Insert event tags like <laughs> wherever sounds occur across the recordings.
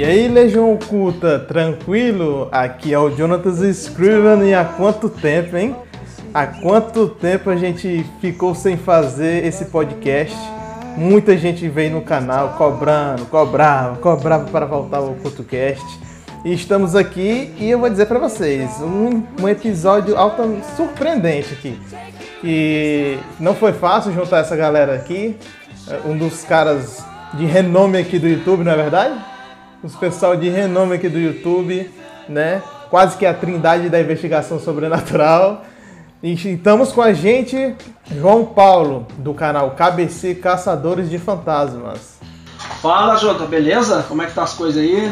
E aí, Legião Oculta, tranquilo? Aqui é o Jonathan Scriven e há quanto tempo, hein? Há quanto tempo a gente ficou sem fazer esse podcast? Muita gente veio no canal cobrando, cobrava, cobrava para voltar ao CultoCast. E estamos aqui e eu vou dizer para vocês, um, um episódio altamente surpreendente aqui. E não foi fácil juntar essa galera aqui, um dos caras de renome aqui do YouTube, não é verdade? Os pessoal de renome aqui do YouTube, né? Quase que a trindade da investigação sobrenatural. E estamos com a gente João Paulo, do canal KBC Caçadores de Fantasmas. Fala, Jota, beleza? Como é que tá as coisas aí?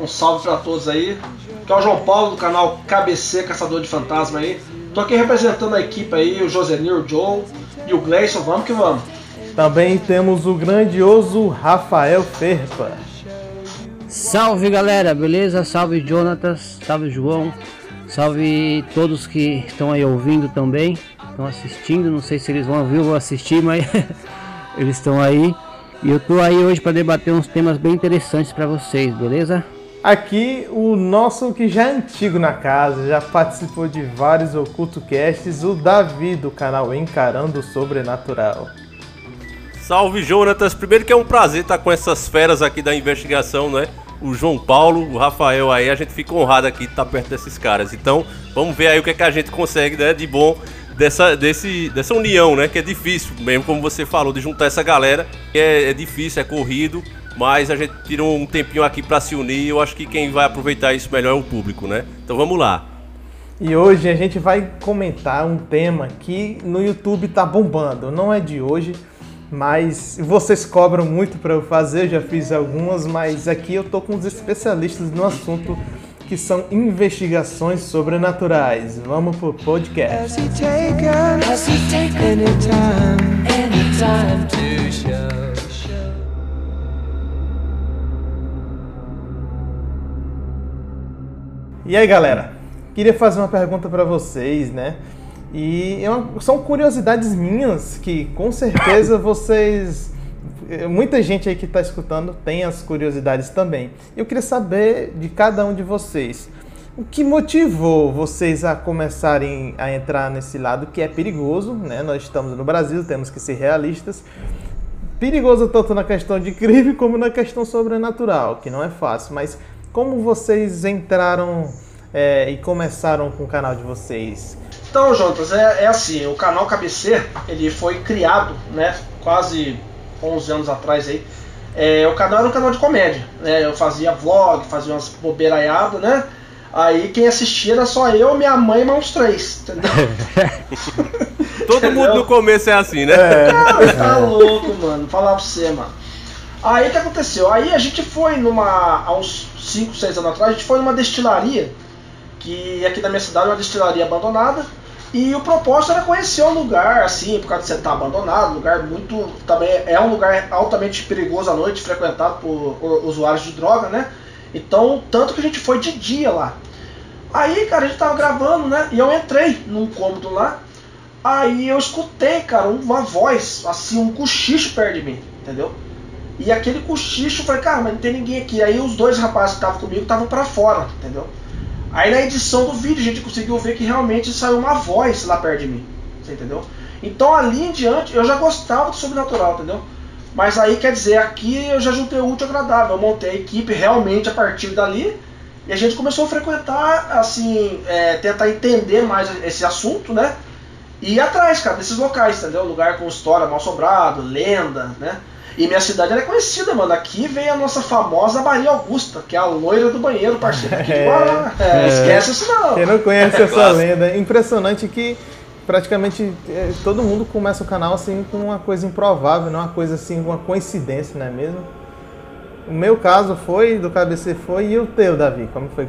Um salve para todos aí. Aqui é o João Paulo, do canal KBC Caçador de Fantasmas aí. Tô aqui representando a equipe aí, o Josenir, o Joe e o Gleison. Vamos que vamos. Também temos o grandioso Rafael Ferpa. Salve galera, beleza? Salve Jonatas, salve João, salve todos que estão aí ouvindo também, estão assistindo. Não sei se eles vão ouvir ou assistir, mas <laughs> eles estão aí. E eu tô aí hoje para debater uns temas bem interessantes para vocês, beleza? Aqui o nosso que já é antigo na casa, já participou de vários oculto casts, o Davi do canal Encarando o Sobrenatural. Salve Jonatas, primeiro que é um prazer estar com essas feras aqui da investigação, né? O João Paulo, o Rafael aí, a gente fica honrado aqui de estar perto desses caras. Então, vamos ver aí o que, é que a gente consegue, né, de bom dessa, desse, dessa união, né? Que é difícil, mesmo como você falou, de juntar essa galera. É, é difícil, é corrido, mas a gente tirou um tempinho aqui para se unir. Eu acho que quem vai aproveitar isso melhor é o público, né? Então vamos lá. E hoje a gente vai comentar um tema que no YouTube tá bombando. Não é de hoje, mas vocês cobram muito para eu fazer, já fiz algumas, mas aqui eu tô com os especialistas no assunto que são investigações sobrenaturais. Vamos pro podcast. E aí, galera? Queria fazer uma pergunta para vocês, né? E é são curiosidades minhas que com certeza vocês. Muita gente aí que está escutando tem as curiosidades também. Eu queria saber de cada um de vocês. O que motivou vocês a começarem a entrar nesse lado que é perigoso, né? Nós estamos no Brasil, temos que ser realistas. Perigoso tanto na questão de crime como na questão sobrenatural, que não é fácil. Mas como vocês entraram é, e começaram com o canal de vocês? Então, Jonas, é, é assim, o canal KBC, ele foi criado, né, quase 11 anos atrás aí. É, o canal era um canal de comédia, né? Eu fazia vlog, fazia umas bobeiraiadas, né? Aí quem assistia era só eu, minha mãe e mais uns três, entendeu? <laughs> Todo entendeu? mundo no começo é assim, né? É. <laughs> Cara, tá louco, mano. Falar pra você, mano. Aí o que aconteceu? Aí a gente foi numa. Há uns 5, 6 anos atrás, a gente foi numa destilaria, que aqui na minha cidade é uma destilaria abandonada. E o propósito era conhecer o lugar, assim, por causa de você estar abandonado, lugar muito. Também é um lugar altamente perigoso à noite, frequentado por usuários de droga, né? Então, tanto que a gente foi de dia lá. Aí, cara, a gente tava gravando, né? E eu entrei num cômodo lá. Aí eu escutei, cara, uma voz, assim, um cochicho perto de mim, entendeu? E aquele cochicho, eu falei, cara, mas não tem ninguém aqui. Aí os dois rapazes que estavam comigo estavam para fora, entendeu? Aí na edição do vídeo a gente conseguiu ver que realmente saiu uma voz lá perto de mim. Você entendeu? Então ali em diante eu já gostava do sobrenatural, entendeu? Mas aí quer dizer, aqui eu já juntei o útil agradável. Eu montei a equipe realmente a partir dali. E a gente começou a frequentar, assim, é, tentar entender mais esse assunto, né? E ir atrás, cara, desses locais, entendeu? Lugar com história mal sobrado, lenda, né? E minha cidade é conhecida, mano. Aqui vem a nossa famosa Maria Augusta, que é a loira do banheiro, parceiro. Aqui é, é, esquece isso não. Quem não conhece <laughs> é essa lenda, é impressionante que praticamente é, todo mundo começa o canal assim com uma coisa improvável, não uma coisa assim, uma coincidência, não é mesmo? O meu caso foi, do KBC foi, e o teu, Davi? Como foi,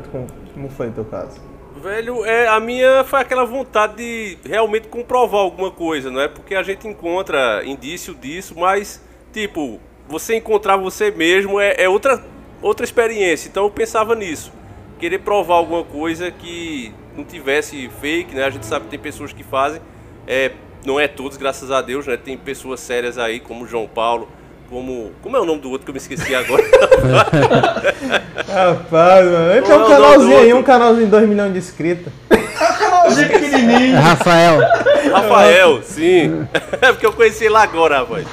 como foi o teu caso? Velho, é, a minha foi aquela vontade de realmente comprovar alguma coisa, não é? Porque a gente encontra indício disso, mas tipo, você encontrar você mesmo é, é, outra, outra experiência. Então eu pensava nisso. Querer provar alguma coisa que não tivesse fake, né? A gente sabe que tem pessoas que fazem. É, não é todos, graças a Deus, né? Tem pessoas sérias aí, como o João Paulo, como. Como é o nome do outro que eu me esqueci agora? <laughs> Rapaz, mano. Ele tem é um canalzinho aí, um canalzinho de 2 milhões de inscritos. Canalzinho pequenininho. Rafael. Rafael, sim. <laughs> É porque eu conheci ele agora, rapaz.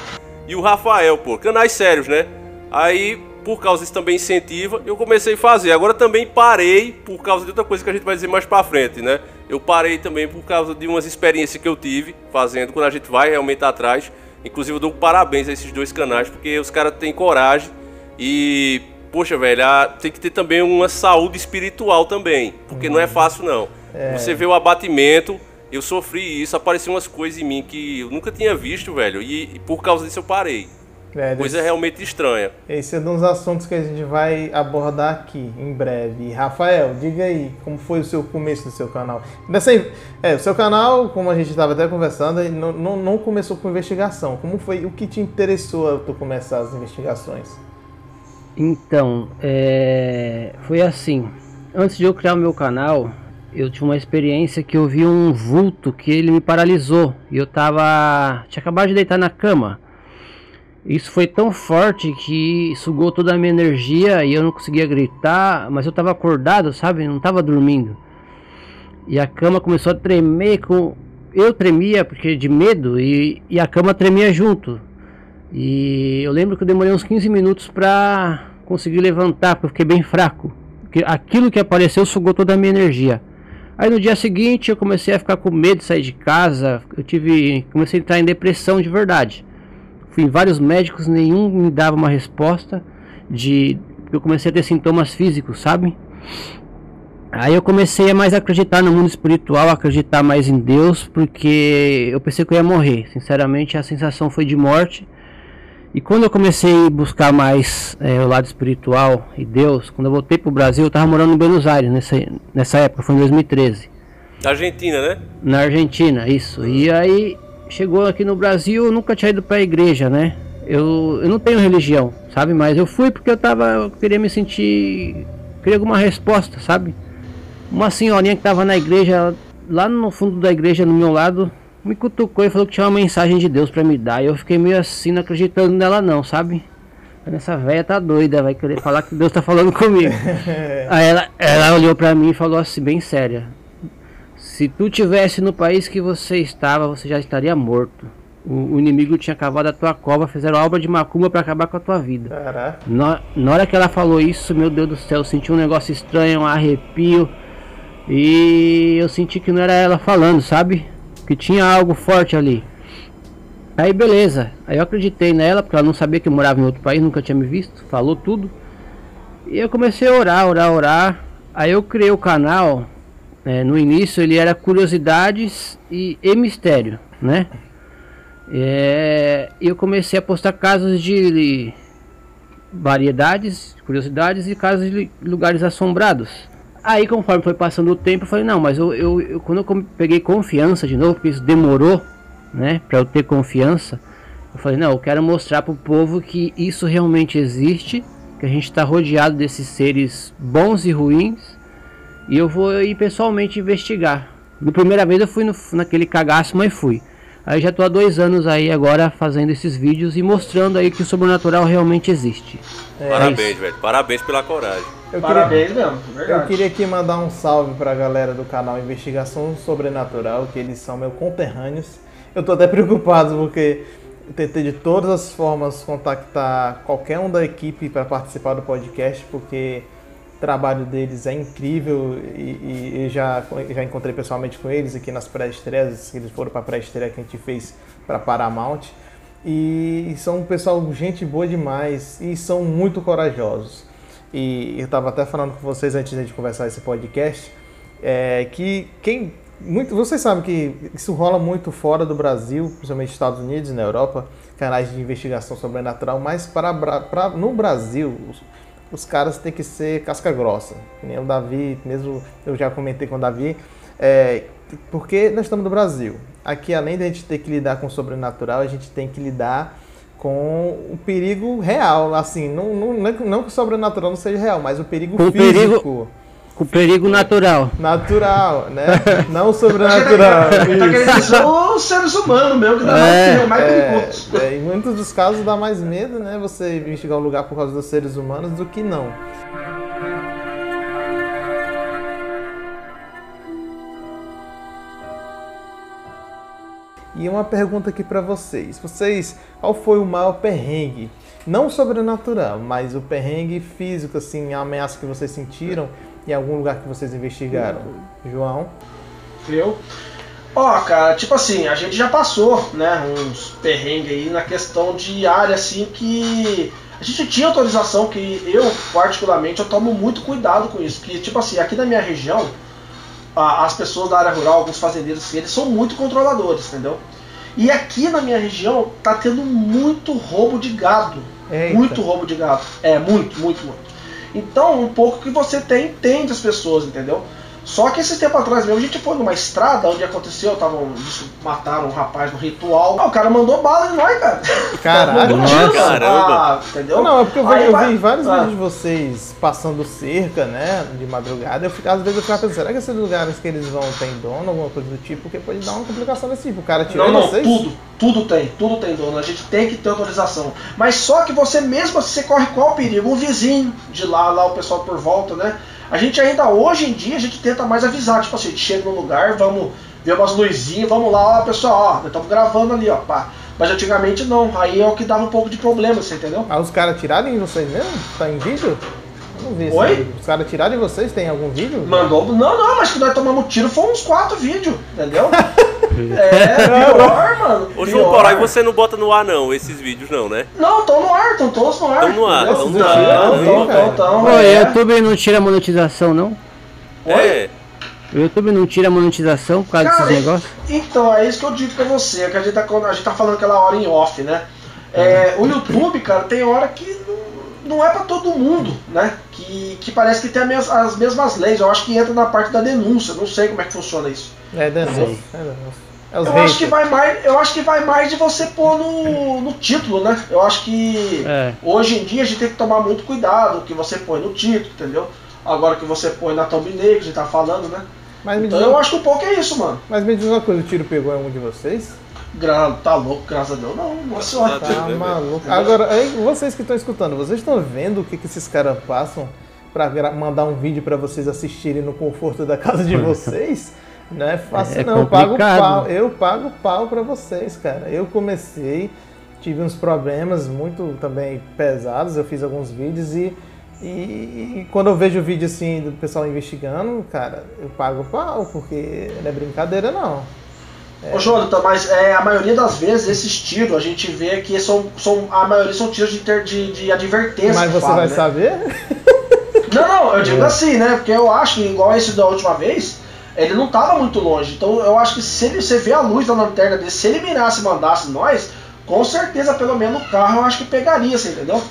E o Rafael, pô, canais sérios, né? Aí, por causa disso também incentiva, eu comecei a fazer. Agora também parei por causa de outra coisa que a gente vai dizer mais pra frente, né? Eu parei também por causa de umas experiências que eu tive fazendo quando a gente vai realmente atrás. Inclusive eu dou parabéns a esses dois canais, porque os caras têm coragem e, poxa, velho, tem que ter também uma saúde espiritual também, porque não é fácil não. Você vê o abatimento, eu sofri isso, apareciam umas coisas em mim que eu nunca tinha visto, velho, e, e por causa disso eu parei. Velho, Coisa esse, realmente estranha. esse é um dos assuntos que a gente vai abordar aqui em breve. E, Rafael, diga aí, como foi o seu começo do seu canal? Nessa, é, o seu canal, como a gente estava até conversando, não, não, não começou com investigação. Como foi, o que te interessou a tu começar as investigações? Então, é, foi assim. Antes de eu criar o meu canal, eu tive uma experiência que eu vi um vulto que ele me paralisou. E eu tava. Tinha acabado de deitar na cama. Isso foi tão forte que sugou toda a minha energia e eu não conseguia gritar, mas eu tava acordado, sabe? Não tava dormindo. E a cama começou a tremer com. Eu tremia porque de medo e, e a cama tremia junto. E eu lembro que eu demorei uns 15 minutos pra conseguir levantar, porque eu fiquei bem fraco. Porque aquilo que apareceu sugou toda a minha energia. Aí no dia seguinte eu comecei a ficar com medo de sair de casa. Eu tive. comecei a entrar em depressão de verdade. Fui em vários médicos, nenhum me dava uma resposta de. Eu comecei a ter sintomas físicos, sabe? Aí eu comecei a mais acreditar no mundo espiritual, acreditar mais em Deus, porque eu pensei que eu ia morrer. Sinceramente, a sensação foi de morte. E quando eu comecei a buscar mais é, o lado espiritual e Deus, quando eu voltei pro Brasil, eu estava morando em Buenos Aires nessa, nessa época, foi em 2013. Da Argentina, né? Na Argentina, isso. E aí chegou aqui no Brasil, eu nunca tinha ido pra igreja, né? Eu, eu não tenho religião, sabe? Mas eu fui porque eu tava. Eu queria me sentir. Queria alguma resposta, sabe? Uma senhorinha que tava na igreja, lá no fundo da igreja, no meu lado, me cutucou e falou que tinha uma mensagem de Deus pra me dar. E eu fiquei meio assim, não acreditando nela não, sabe? Essa velha tá doida, vai querer falar que Deus tá falando comigo. <laughs> Aí ela, ela olhou pra mim e falou assim, bem séria. Se tu tivesse no país que você estava, você já estaria morto. O, o inimigo tinha cavado a tua cova, fizeram obra de macumba pra acabar com a tua vida. Caraca. Na, na hora que ela falou isso, meu Deus do céu, eu senti um negócio estranho, um arrepio. E eu senti que não era ela falando, sabe? Que tinha algo forte ali. Aí beleza, aí eu acreditei nela, porque ela não sabia que eu morava em outro país, nunca tinha me visto, falou tudo. E eu comecei a orar, orar, orar. Aí eu criei o canal. é, no início ele era curiosidades e, e mistério, né? É, eu comecei a postar casos de variedades, curiosidades e casos de lugares assombrados. Aí conforme foi passando o tempo, eu falei, não, mas eu, eu, eu- quando eu peguei confiança de novo, porque isso demorou, né, para eu ter confiança, eu falei, não, eu quero mostrar pro povo que isso realmente existe, que a gente está rodeado desses seres bons e ruins, e eu vou ir pessoalmente investigar. Na primeira vez eu fui no- naquele cagaço, mas fui. Aí já tô há dois anos aí agora fazendo esses vídeos e mostrando aí que o sobrenatural realmente existe. Parabéns, velho. Parabéns pela coragem. Eu queria, Parabéns mesmo, eu queria aqui mandar um salve pra galera do canal Investigação Sobrenatural, que eles são meus conterrâneos. Eu tô até <laughs> preocupado porque eu tentei de todas as formas contactar qualquer um da equipe para participar do podcast, porque trabalho deles é incrível e, e já, já encontrei pessoalmente com eles aqui nas pré-estreias, eles foram para a pré-estreia que a gente fez para Paramount. E são um pessoal, gente boa demais e são muito corajosos. E eu estava até falando com vocês antes de conversar esse podcast, é, que quem. Muito, vocês sabem que isso rola muito fora do Brasil, principalmente Estados Unidos e na Europa, canais de investigação sobrenatural, mas para, no Brasil, os, caras têm que ser casca grossa. Que nem o Davi, mesmo eu já comentei com o Davi, é, porque nós estamos no Brasil. Aqui, além de a gente ter que lidar com o sobrenatural, a gente tem que lidar com o perigo real, assim, não, não, não, que- não que o sobrenatural não seja real, mas o perigo o físico. perigo- Com perigo natural. Natural, né? <laughs> Não sobrenatural. Tá querendo os seres humanos mesmo, que dá É, mais, mais É, perigoso. é, em muitos dos casos dá mais medo, né? Você investigar um lugar por causa dos seres humanos do que não. E uma pergunta aqui pra vocês. Vocês, qual foi o maior perrengue? Não sobrenatural, mas o perrengue físico, assim, a ameaça que vocês sentiram em algum lugar que vocês investigaram? João? Eu? Ó, cara, tipo assim, a gente já passou, né, uns perrengues aí na questão de área, assim, que a gente tinha autorização que eu, particularmente, eu tomo muito cuidado com isso, que, tipo assim, aqui na minha região, as pessoas da área rural, alguns fazendeiros, assim, eles são muito controladores, entendeu? E aqui na minha região tá tendo muito roubo de gado. Eita. Muito roubo de gado. É, muito, muito, muito. Então, um pouco que você tem, entende as pessoas, entendeu? Só que esses tempos atrás mesmo, a gente foi numa estrada onde aconteceu, tavam, mataram um rapaz no ritual. Ah, o cara mandou bala em nós, cara. Caralho. Nossa. Caramba. Ah, entendeu? Não, é porque eu, eu vai- vi vários ah. vídeos de vocês passando cerca, né, de madrugada. Eu, fico- às vezes eu ficava pensando, será que esses lugares que eles vão tem dono, alguma coisa do tipo? Porque pode dar uma complicação desse tipo. O cara tirou Não, não, vocês? tudo, tudo tem, tudo tem dono. A gente tem que ter autorização. Mas só que você mesmo, assim, você corre qual perigo? Um vizinho de lá, lá o pessoal por volta, né? A gente ainda, hoje em dia, a gente tenta mais avisar. Tipo assim, a gente chega no lugar, vamos ver umas luzinhas, vamos lá, ó, pessoal, ó, estamos gravando ali, ó, pá. Mas antigamente não, aí é o que dava um pouco de problema, você entendeu? Ah, os caras tiraram em vocês mesmo? Tá em vídeo? Não vi Oi? Os caras tiraram em vocês? Tem algum vídeo? Mandou. Não, não, mas que nós tomamos tiro foi uns quatro vídeos, entendeu? <laughs> é, pior, mano. Ô João. Paulo, aí você não bota no ar não, esses vídeos não, né? Não, estão no ar, estão todos no ar. Tão no ar, tão no ar. Estão, o YouTube não tira monetização, não? Oi? É. O YouTube não tira monetização por causa Cara, desses negócios? Então, é isso que eu digo pra você, que a gente tá, a gente tá falando aquela hora em off, né? É, o YouTube, cara, tem hora que não, não é pra todo mundo, né? Que, que parece que tem mes- as mesmas leis. Eu acho que entra na parte da denúncia, não sei como é que funciona isso. É, denúncia. É, denúncia. É Eu haters. acho que vai mais, eu acho que vai mais de você pôr no, no título, né? Eu acho que É. hoje em dia a gente tem que tomar muito cuidado o que você põe no título, entendeu? Agora o que você põe na thumbnail, que a gente tá falando, né? Mas me, diz, Então eu acho que um pouco é isso, mano. mas me diz uma coisa, o tiro pegou em um de vocês? Gra tá louco, graças a Deus. Não. Tá né, maluco. Agora, aí, vocês que estão escutando, vocês estão vendo o que, que esses caras passam pra gra- mandar um vídeo pra vocês assistirem no conforto da casa de vocês? Não é fácil É não, eu pago pau, eu pago pau pra vocês, cara. Eu comecei, tive uns problemas muito também pesados, eu fiz alguns vídeos e, e, e quando eu vejo o vídeo assim do pessoal investigando, cara, eu pago pau, porque não é brincadeira não. Ô Jonathan, mas é, a maioria das vezes esses tiros a gente vê que são, são a maioria são tiros de, ter, de, de advertência. Mas você fala, vai né? saber? <laughs> Não, não, eu É. digo assim, né? Porque eu acho que igual esse da última vez, ele não tava muito longe. Então eu acho que se ele, você vê a luz da lanterna dele, se ele mirasse e mandasse nós, com certeza pelo menos o carro eu acho que pegaria, você entendeu?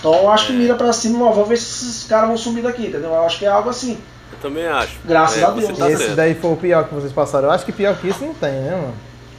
Então eu acho que mira pra cima, vamos ver se esses caras vão sumir daqui, entendeu? Eu acho que é algo assim. Eu também acho. Graças É, a Deus. tá Esse certo. daí foi o pior que vocês passaram. Eu acho que pior que isso não tem, né, mano?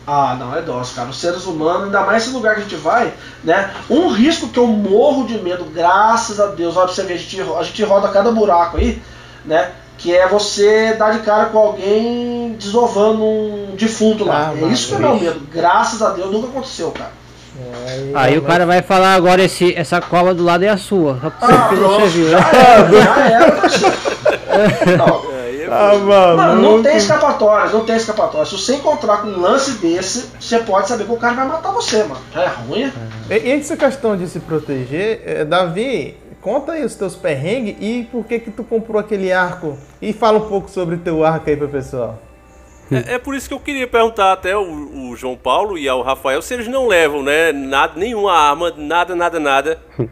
Ah, não, é dose, cara. Os seres humanos, ainda mais esse lugar que a gente vai, né? Um risco que eu morro de medo, graças a Deus, olha pra você ver, a gente, a gente roda cada buraco aí, né? Que é você dar de cara com alguém desovando um defunto lá. Ah, é mano, isso que é meu medo. Graças a Deus nunca aconteceu, cara. É, Aí o cara vai falar agora esse, essa cova do lado é a sua. Só Ah, você, pronto, viu, já era, já era. Não, é Ah, mano. Não tem escapatória, não tem escapatória. Se você encontrar com um lance desse, você pode saber que o cara vai matar você, mano. É ruim. E e essa questão de se proteger, eh, Davi, conta aí os teus perrengues e por que que tu comprou aquele arco. E fala um pouco sobre o teu arco aí pro pessoal. É, é por isso que eu queria perguntar até o, o João Paulo e ao Rafael se eles não levam, né? Nada, nenhuma arma, nada, nada, nada. <laughs>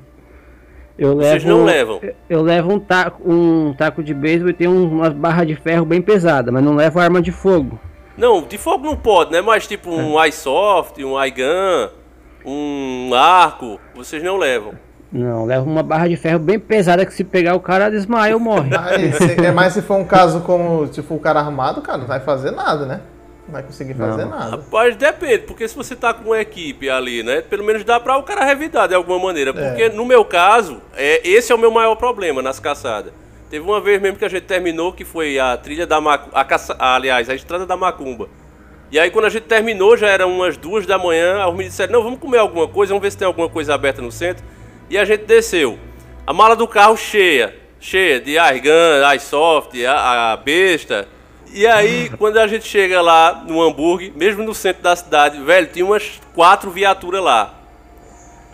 Eu Vocês levo, não levam? Eu levo um taco, um taco de beisebol e tem um- umas barras de ferro bem pesadas, mas não levo arma de fogo. Não, de fogo não pode, né? Mas tipo um iSoft, um iGun, um arco, vocês não levam. Não, levo uma barra de ferro bem pesada que se pegar o cara desmaia ou morre. Mas, se, é mais <laughs> se for um caso como se for o cara armado, cara, não vai fazer nada, né? Não vai conseguir fazer Não. nada. Rapaz, depende, porque se você tá com uma equipe ali, né? Pelo menos dá pra o cara revidar de alguma maneira. Porque no meu caso, é, esse é o meu maior problema nas caçadas. Teve uma vez mesmo que a gente terminou, que foi a trilha da Macumba, a caça, aliás, a estrada da Macumba. E aí quando a gente terminou, já eram umas duas da manhã, os meninos disseram, não, vamos comer alguma coisa, vamos ver se tem alguma coisa aberta no centro. E a gente desceu. A mala do carro cheia, cheia de Argan, iSoft, a, a besta. E aí, quando a gente chega lá no hambúrguer, mesmo no centro da cidade, velho, tinha umas quatro viaturas lá.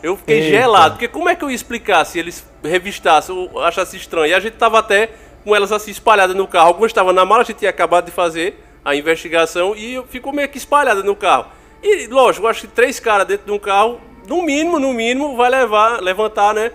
Eu fiquei Eita. gelado, porque como é que eu ia explicar se eles revistassem ou achassem estranho? E a gente tava até com elas assim espalhadas no carro. Algumas estavam na mala, a gente tinha acabado de fazer a investigação e ficou meio que espalhada no carro. E lógico, acho que três caras dentro de um carro, no mínimo, no mínimo, vai levar, levantar, né?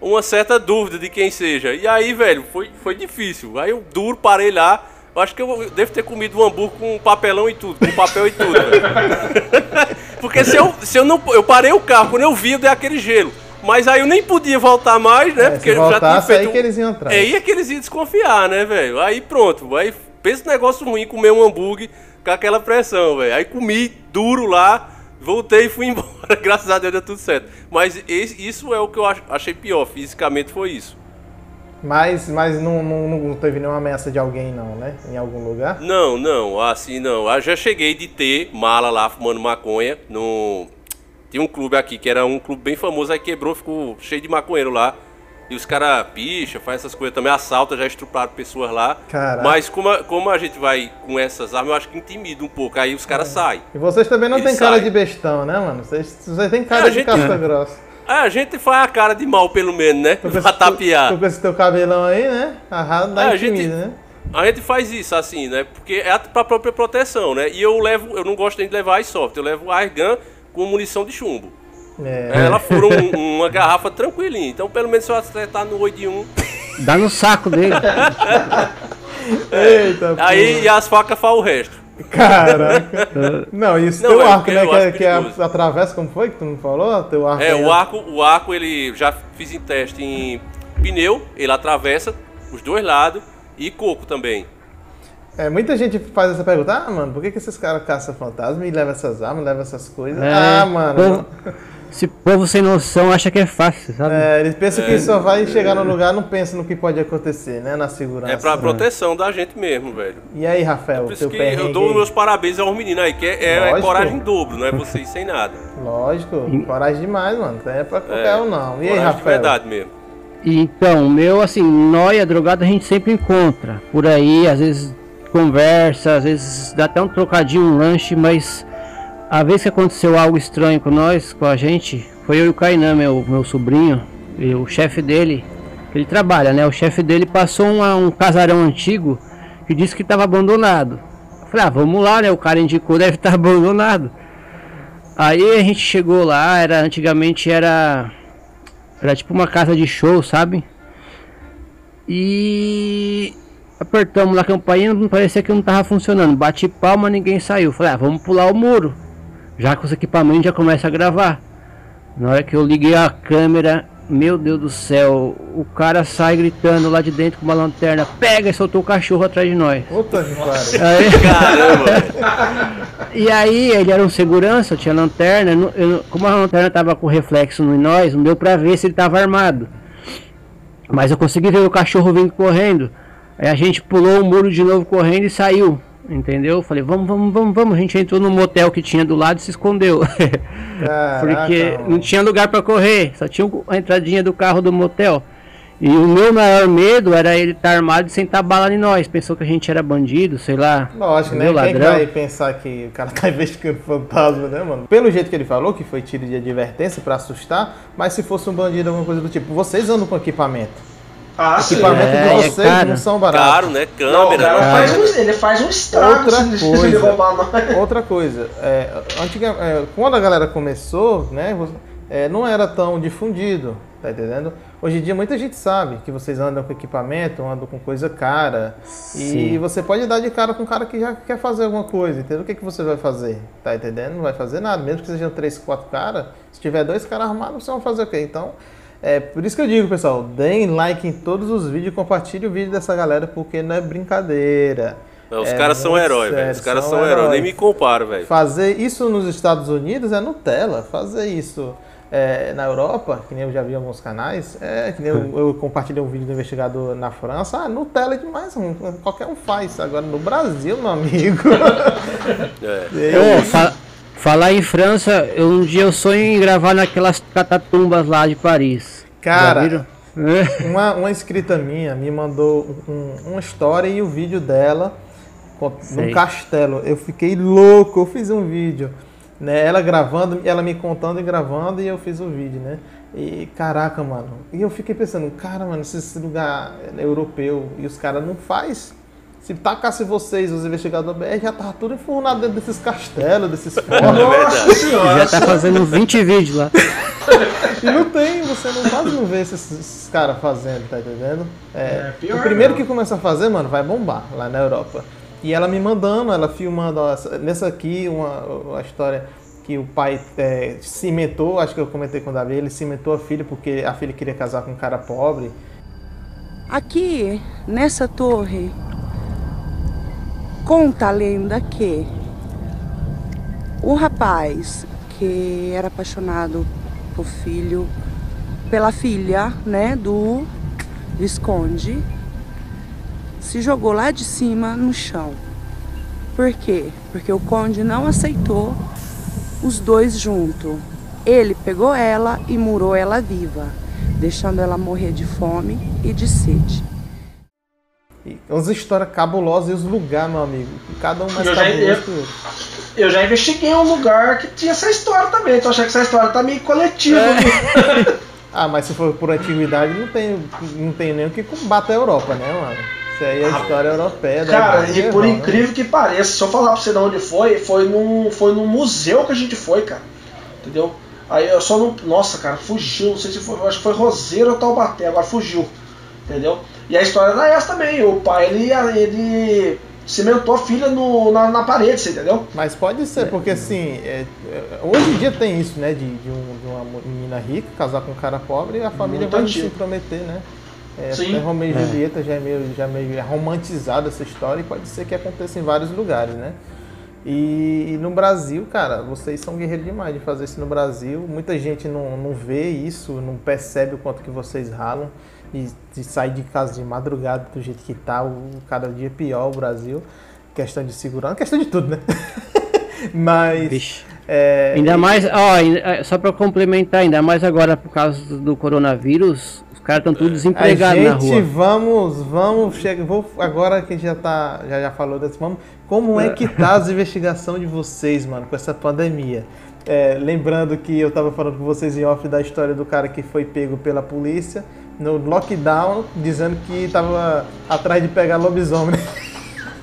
Uma certa dúvida de quem seja. E aí, velho, foi, foi difícil. Aí eu duro, parei lá. Eu acho que eu devo ter comido um hambúrguer com papelão e tudo, com papel e tudo. <laughs> Porque se eu, se eu não. Eu parei o carro, quando eu vi, eu dei aquele gelo. Mas aí eu nem podia voltar mais, né? É, porque se eu já tinha voltasse, feito. aí que eles iam atrás. É aí é que eles iam desconfiar, né, velho? Aí pronto. Aí pensa um negócio ruim comer um hambúrguer com aquela pressão, velho. Aí comi duro lá, voltei e fui <laughs> embora. Graças a Deus deu tudo certo. Mas esse- isso é o que eu ach- achei pior. Fisicamente foi isso. Mas, mas não, não, não teve nenhuma ameaça de alguém, não, né? Em algum lugar? Não, não, assim não. Eu já cheguei de ter mala lá fumando maconha no. Tinha um clube aqui que era um clube bem famoso, aí quebrou, ficou cheio de maconheiro lá. E os caras picha, faz essas coisas também, assalta, já estruparam pessoas lá. Caraca. Mas como a, como a gente vai com essas armas, eu acho que intimida um pouco. Aí os caras saem. E vocês também não têm cara de bestão, né, mano? Vocês, vocês têm cara É, de gente- casca grossa. Ah, a gente faz a cara de mal, pelo menos, né? Tô Pra tapear. tô com esse teu cabelão aí, né? Arrado dá É, a gente- né? A gente faz isso assim, né? Porque é pra própria proteção, né? E eu levo, eu não gosto nem de levar iSoft, eu levo airgun com munição de chumbo. É. Ela fura um- uma garrafa tranquilinha. Então, pelo menos se eu acertar no 8 de 1. Dá no saco dele. <laughs> Eita, Aí e as facas faz o resto. Caraca. Não, e isso Não, teu é, arco, né? Que, é- que é atravessa, como foi que tu não falou? Teu arco É, aí, o ó. arco, o arco ele já fiz em teste em pneu, ele atravessa os dois lados e coco também. É, muita gente faz essa pergunta, ah, mano, por que, que esses caras caçam fantasma e levam essas armas, levam essas coisas? É, ah, mano. povo- esse povo sem noção acha que é fácil, sabe? É, eles pensam que só vai chegar no lugar, não pensa no que pode acontecer, né? Na segurança. É pra proteção da gente mesmo, velho. E aí, Rafael, Por isso teu que perrengue eu dou meus parabéns aos meninos aí, que é, é- é coragem em dobro, não é vocês sem nada. Lógico, coragem demais, mano. Não é pra qualquer um, não. E aí, coragem de Rafael? verdade mesmo. Então, o meu, assim, nóia, drogado a gente sempre encontra. Por aí, às vezes conversa, às vezes dá até um trocadinho, um lanche, mas a vez que aconteceu algo estranho com nós, com a gente, foi eu e o Kainan, meu, meu sobrinho, e o chefe dele, ele trabalha, né? O chefe dele passou uma- um casarão antigo que disse que estava abandonado. Eu falei, ah, vamos lá, né? O cara indicou, <laughs> deve estar abandonado. Aí a gente chegou lá, era antigamente era era tipo uma casa de show, sabe? E apertamos lá a campainha, não parecia que não tava funcionando. Bati palma, ninguém saiu. Falei, ah, vamos pular o muro. Já com os equipamentos já começa a gravar. Na hora que eu liguei a câmera, meu Deus do céu, o cara sai gritando lá de dentro com uma lanterna, pega e soltou o cachorro atrás de nós. Puta que pariu. Aí- Caramba, <laughs> <laughs> e aí ele era um segurança, tinha lanterna. eu não- como a lanterna tava com reflexo em nós, não deu pra ver se ele tava armado. Mas eu consegui ver o cachorro vindo correndo. Aí a gente pulou o muro de novo correndo e saiu. Entendeu? Falei, vamos, vamos, vamos, vamos. A gente entrou no motel que tinha do lado e se escondeu. <laughs> Porque Caraca, não tinha lugar pra correr, só tinha a entradinha do carro do motel. E o meu maior medo era ele estar armado e sentar bala em nós. Pensou que a gente era bandido, sei lá. Lógico, né? Quem ladrão. vai pensar que o cara tá <laughs> investigando fantasma, né, mano? Pelo jeito que ele falou, que foi tiro de advertência pra assustar, mas se fosse um bandido, alguma coisa do tipo, vocês andam com equipamento. Ah. Equipamento É, de é vocês caro. não são baratos. Caro, né? Não, o Câmera. cara né? faz um, ele faz um estrago Outra se se ele coisa. roubar nós. Outra coisa, é, antiga, é, quando a galera começou, né, é, não era tão difundido, tá entendendo? Hoje em dia muita gente sabe que vocês andam com equipamento, andam com coisa cara, e Sim. você pode dar de cara com um cara que já quer fazer alguma coisa, entendeu? O que, que você vai fazer? Tá entendendo? Não vai fazer nada, mesmo que sejam três, quatro caras, se tiver dois caras armados, vocês vão fazer o quê? Então, é por isso que eu digo, pessoal, deem like em todos os vídeos, compartilhe o vídeo dessa galera, porque não é brincadeira. Não, os É caras são heróis, velho. Os caras são heróis. Nem me comparo, velho. Fazer isso nos Estados Unidos é Nutella. Fazer isso é, na Europa, que nem eu já vi em alguns canais, é, que nem eu, <laughs> eu compartilhei um vídeo do investigador na França, ah, Nutella é demais, qualquer um faz. Agora no Brasil, meu amigo. <laughs> É. <laughs> Oh, fa falar em França, eu, um dia eu sonho em gravar naquelas catatumbas lá de Paris. Cara, uma, uma inscrita minha me mandou um, uma história e o vídeo dela num castelo. Eu fiquei louco, eu fiz um vídeo né? Ela gravando, ela me contando e gravando e eu fiz o vídeo, né? E caraca, mano. E eu fiquei pensando, cara, mano, esse lugar é europeu e os caras não faz. Se tacasse vocês, os investigadores BR, já tava tudo enfurnado dentro desses castelos, desses fornos. <laughs> É já tá fazendo 20 vídeos lá. e não tem, você não quase não vê esses, esses caras fazendo, tá entendendo? É, é o primeiro não. que começa a fazer, mano, vai bombar lá na Europa. E ela me mandando, ela filmando, ó, nessa aqui, uma, uma história que o pai é, cimentou, acho que eu comentei com o Davi, ele cimentou a filha porque a filha queria casar com um cara pobre. Aqui, nessa torre, conta a lenda que o rapaz que era apaixonado por filho, pela filha, né, do Visconde, se jogou lá de cima no chão. Por quê? Porque o conde não aceitou os dois juntos. Ele pegou ela e murou ela viva, deixando ela morrer de fome e de sede. As histórias cabulosas e os lugares, meu amigo. Cada um mais eu cabuloso já, que o outro. Eu já investiguei um lugar que tinha essa história também. Tô achando que essa história tá meio coletiva. É. <laughs> ah, mas se for por antiguidade, não tem, não tem nem o que combater a Europa, né, mano? Isso aí é a história europeia. Cara, e por né? incrível que pareça, se eu falar pra você de onde foi, foi num, foi num museu que a gente foi, cara. Entendeu? Aí eu só não. Nossa, cara, fugiu. Não sei se foi. Acho que foi Roseiro ou Taubaté, agora fugiu. Entendeu? E a história era essa também. O pai, ele, ele cimentou a filha no, na, na parede, você entendeu? Mas pode ser, porque assim, é, é, hoje em dia tem isso, né? De, de, um, de, uma menina rica casar com um cara pobre e a família Muito vai antigo. se prometer, né? É, Sim. Romeu e é. Julieta já é meio, já é meio romantizada essa história e pode ser que aconteça em vários lugares, né? E, e, no Brasil, cara, vocês são guerreiros demais de fazer isso no Brasil. Muita gente não, não vê isso, não percebe o quanto que vocês ralam e, e sai de casa de madrugada do jeito que tá, o, cada dia pior o Brasil. Questão de segurança, questão de tudo, né? <laughs> Mas. É, ainda mais, ó, é, só para complementar, ainda mais agora por causa do coronavírus, caras estão tudo desempregados na rua. vamos, vamos, chega, vou agora que já tá, já já falou desse, vamos, como é que tá as investigações de vocês, mano, com essa pandemia? É, lembrando que eu tava falando com vocês em off da história do cara que foi pego pela polícia no lockdown, dizendo que tava atrás de pegar lobisomem.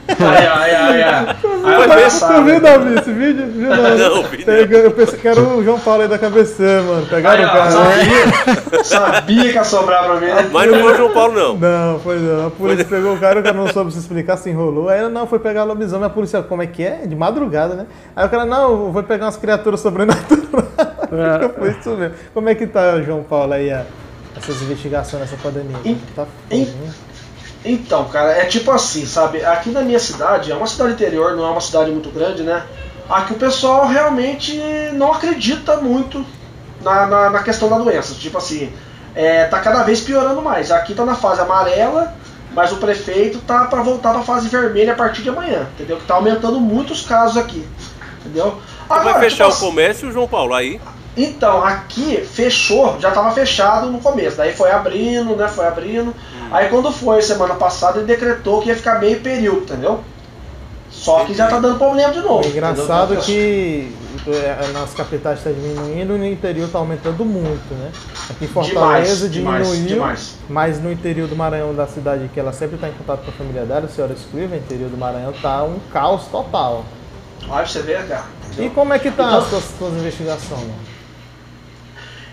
Ai, ai, ai, ai. <laughs> Tu viu, Davi, esse vídeo? Viu, Davi? <laughs> Não, vi Eu pensei que era o João Paulo aí da cabeça, mano. Pegaram o cara. Sabia, sabia que ia sobrar pra mim. Mas não foi o João Paulo, não. Não, foi não. A polícia foi... pegou o cara, o cara não soube se explicar, se enrolou. Aí não, foi pegar o lobisomem. A polícia, como é que é? De madrugada, né? Aí o cara, não, vou pegar umas criaturas sobrenaturais. <laughs> É. foi isso mesmo. Como é que tá, João Paulo, aí, essas investigações nessa pandemia? In, tá in, então, cara, é tipo assim, sabe? Aqui na minha cidade, é uma cidade interior, não é uma cidade muito grande, né? Aqui o pessoal realmente não acredita muito na, na, na questão da doença. Tipo assim, é, tá cada vez piorando mais. Aqui tá na fase amarela, mas o prefeito tá para voltar pra fase vermelha a partir de amanhã, entendeu? Que tá aumentando muitos casos aqui, entendeu? Agora, vai fechar tipo, o comércio, João Paulo, aí? Então, aqui fechou, já estava fechado no começo, daí foi abrindo, né? Foi abrindo. Hum. Aí quando foi semana passada, ele decretou que ia ficar meio período, entendeu? Só que já tá dando problema de novo. É engraçado entendeu? que é, nas capitais está diminuindo e no interior está aumentando muito, né? Aqui em Fortaleza demais, diminuiu, demais, demais. mas no interior do Maranhão, da cidade que ela sempre está em contato com a família dela, a senhora Scriven, interior do Maranhão, tá um caos total. Olha, você vê, cara. E como é que tá então, as suas, suas investigações?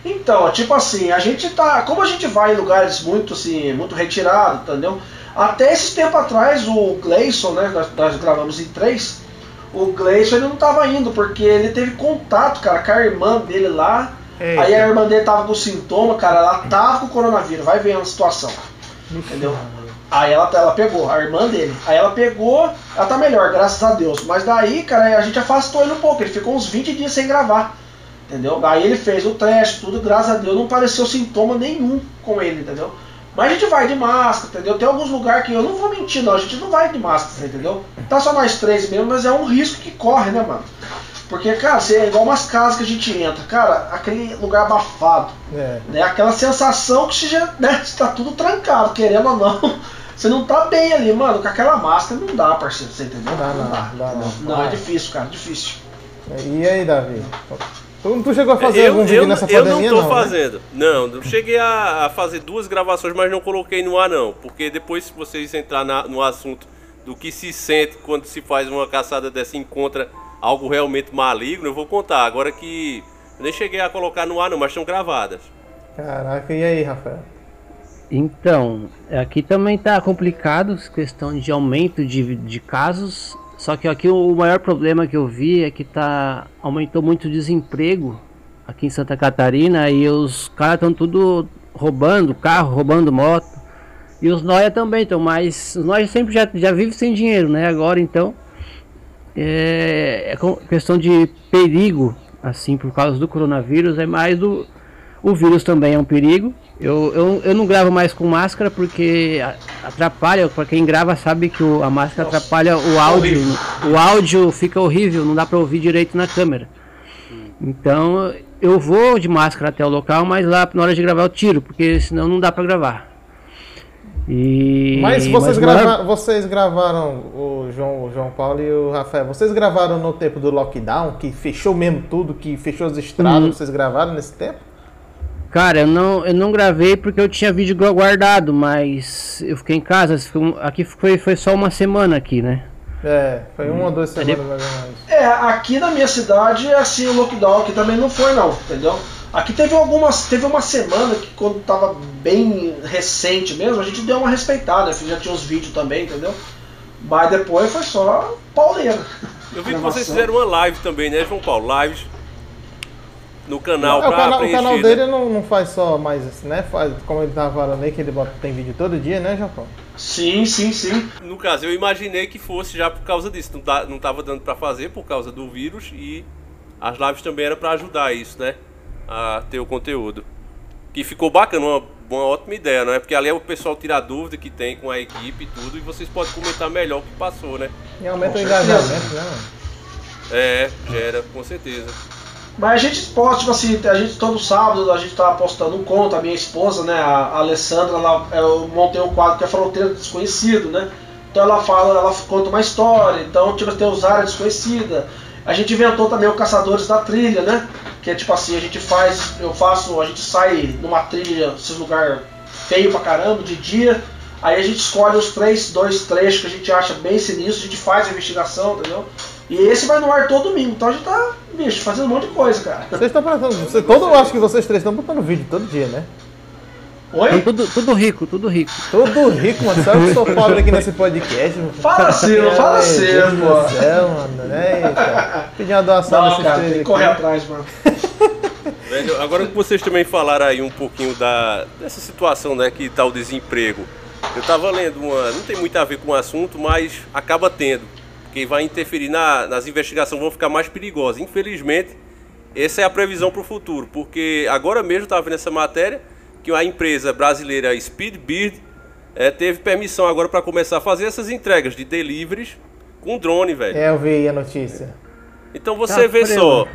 Então, tipo assim, a gente tá. Como a gente vai em lugares muito assim, muito retirados, entendeu? Até esse tempo atrás, o Gleison, né? Nós, nós gravamos em três. O Gleison ele não tava indo, porque ele teve contato, cara, com a irmã dele lá. Eita. Aí a irmã dele tava com sintoma, cara, ela tava com coronavírus, vai ver a situação. Entendeu? Aí ela, ela pegou, a irmã dele. Aí ela pegou, ela tá melhor, graças a Deus. Mas daí, cara, a gente afastou ele um pouco, ele ficou uns 20 dias sem gravar. Entendeu? Aí ele fez o teste, tudo, graças a Deus não pareceu sintoma nenhum com ele, entendeu? Mas a gente vai de máscara, entendeu? Tem alguns lugares que eu não vou mentir, não, a gente não vai de máscara, entendeu? Tá só nós três mesmo, mas é um risco que corre, né, mano? Porque, cara, você é igual umas casas que a gente entra, cara, aquele lugar abafado, É. né? Aquela sensação que você já, né, <laughs> está tudo trancado, querendo ou não. <laughs> Você não tá bem ali, mano. Com aquela máscara não dá, parceiro, você entendeu? Não dá, não, dá, não. Não, é difícil, cara, difícil. E aí, Davi? Tu, tu chegou a fazer eu, algum vídeo eu, nessa eu pandemia, não tô não? né? fazendo. Não, eu cheguei a, a fazer duas gravações, mas não coloquei no ar não. Porque depois se vocês entrar na- no assunto do que se sente quando se faz uma caçada dessa e encontra algo realmente maligno, eu vou contar. Agora que eu nem cheguei a colocar no ar não, mas estão gravadas. Caraca, e aí, Rafael? Então, aqui também tá complicado, questão de aumento de, de casos. Só que aqui o maior problema que eu vi é que tá aumentou muito o desemprego aqui em Santa Catarina e os caras estão tudo roubando carro, roubando moto. E os Noia também estão, mas Noia sempre já, já vivem sem dinheiro, né? Agora então é, é questão de perigo, assim, por causa do coronavírus, é mais do. O vírus também é um perigo. Eu, eu, eu não gravo mais com máscara porque atrapalha, para quem grava sabe que o- a máscara atrapalha o áudio. O áudio fica horrível, não dá para ouvir direito na câmera. Então eu vou de máscara até o local, mas lá na hora de gravar eu tiro, porque senão não dá para gravar. E, Mas vocês, maior- grava- vocês gravaram, o João, o João Paulo e o Rafael, vocês gravaram no tempo do lockdown, que fechou mesmo tudo, que fechou as estradas, Uhum. vocês gravaram nesse tempo? Cara, eu não, eu não gravei porque eu tinha vídeo guardado, mas eu fiquei em casa. Aqui foi, foi só uma semana aqui, né? É, foi uma ou duas Ele- semanas mais ou menos. É, aqui na minha cidade, assim, o lockdown aqui também não foi não, entendeu? Aqui teve algumas, teve uma semana que quando tava bem recente mesmo, a gente deu uma respeitada, já tinha uns vídeos também, entendeu? Mas depois foi só pauleira. Eu vi que vocês fizeram uma live também, né, João Paulo? Lives no canal É, o, pra canal, o preencher, canal né? dele não, não faz só mais, né? Faz, como ele tava falando aí, que ele bota, tem vídeo todo dia, né, João Paulo? Sim, sim, sim. No caso, eu imaginei que fosse já por causa disso. Não, tá, não tava dando pra fazer por causa do vírus e as lives também era pra ajudar isso, né? A ter o conteúdo. Que ficou bacana, uma, uma ótima ideia, né? Porque ali é o pessoal tirar dúvida que tem com a equipe e tudo, e vocês podem comentar melhor o que passou, né? E aumenta o engajamento, né? É, gera, com certeza. Mas a gente posta, tipo assim, a gente todo sábado a gente tá postando um conto, a minha esposa, né, a Alessandra, ela, eu montei um quadro que é Fronteira do Desconhecido, né? Então ela fala, ela conta uma história, então tipo, tem os áreas desconhecida. A gente inventou também o Caçadores da Trilha, né? Que é tipo assim, a gente faz, eu faço, a gente sai numa trilha, esses lugar feio pra caramba, de dia, aí a gente escolhe os três, dois trechos que a gente acha bem sinistro, a gente faz a investigação, entendeu? E esse vai no ar todo domingo, então a gente tá, bicho, fazendo um monte de coisa, cara. Vocês estão você, todo, eu acho que vocês três estão botando vídeo todo dia, né? Oi? Tudo, tudo rico, tudo rico. Todo rico, mano. Sabe que eu sou pobre aqui nesse podcast, mano? Fala assim, não fala Deus pô. do céu, mano. Eita. Pedir uma doação Não, desses cara, três tem que correr atrás, mano. <laughs> Velho, agora que vocês também falaram aí um pouquinho da, dessa situação, né, que tá o desemprego. Eu tava lendo uma, não tem muito a ver com o assunto, mas acaba tendo, porque vai interferir na, nas investigações, vão ficar mais perigosas. Infelizmente, essa é a previsão para o futuro, porque agora mesmo eu tava vendo essa matéria que a empresa brasileira Speedbird eh, teve permissão agora para começar a fazer essas entregas de deliveries com drone, velho. É, eu vi a notícia. Então você Tá vê frio. só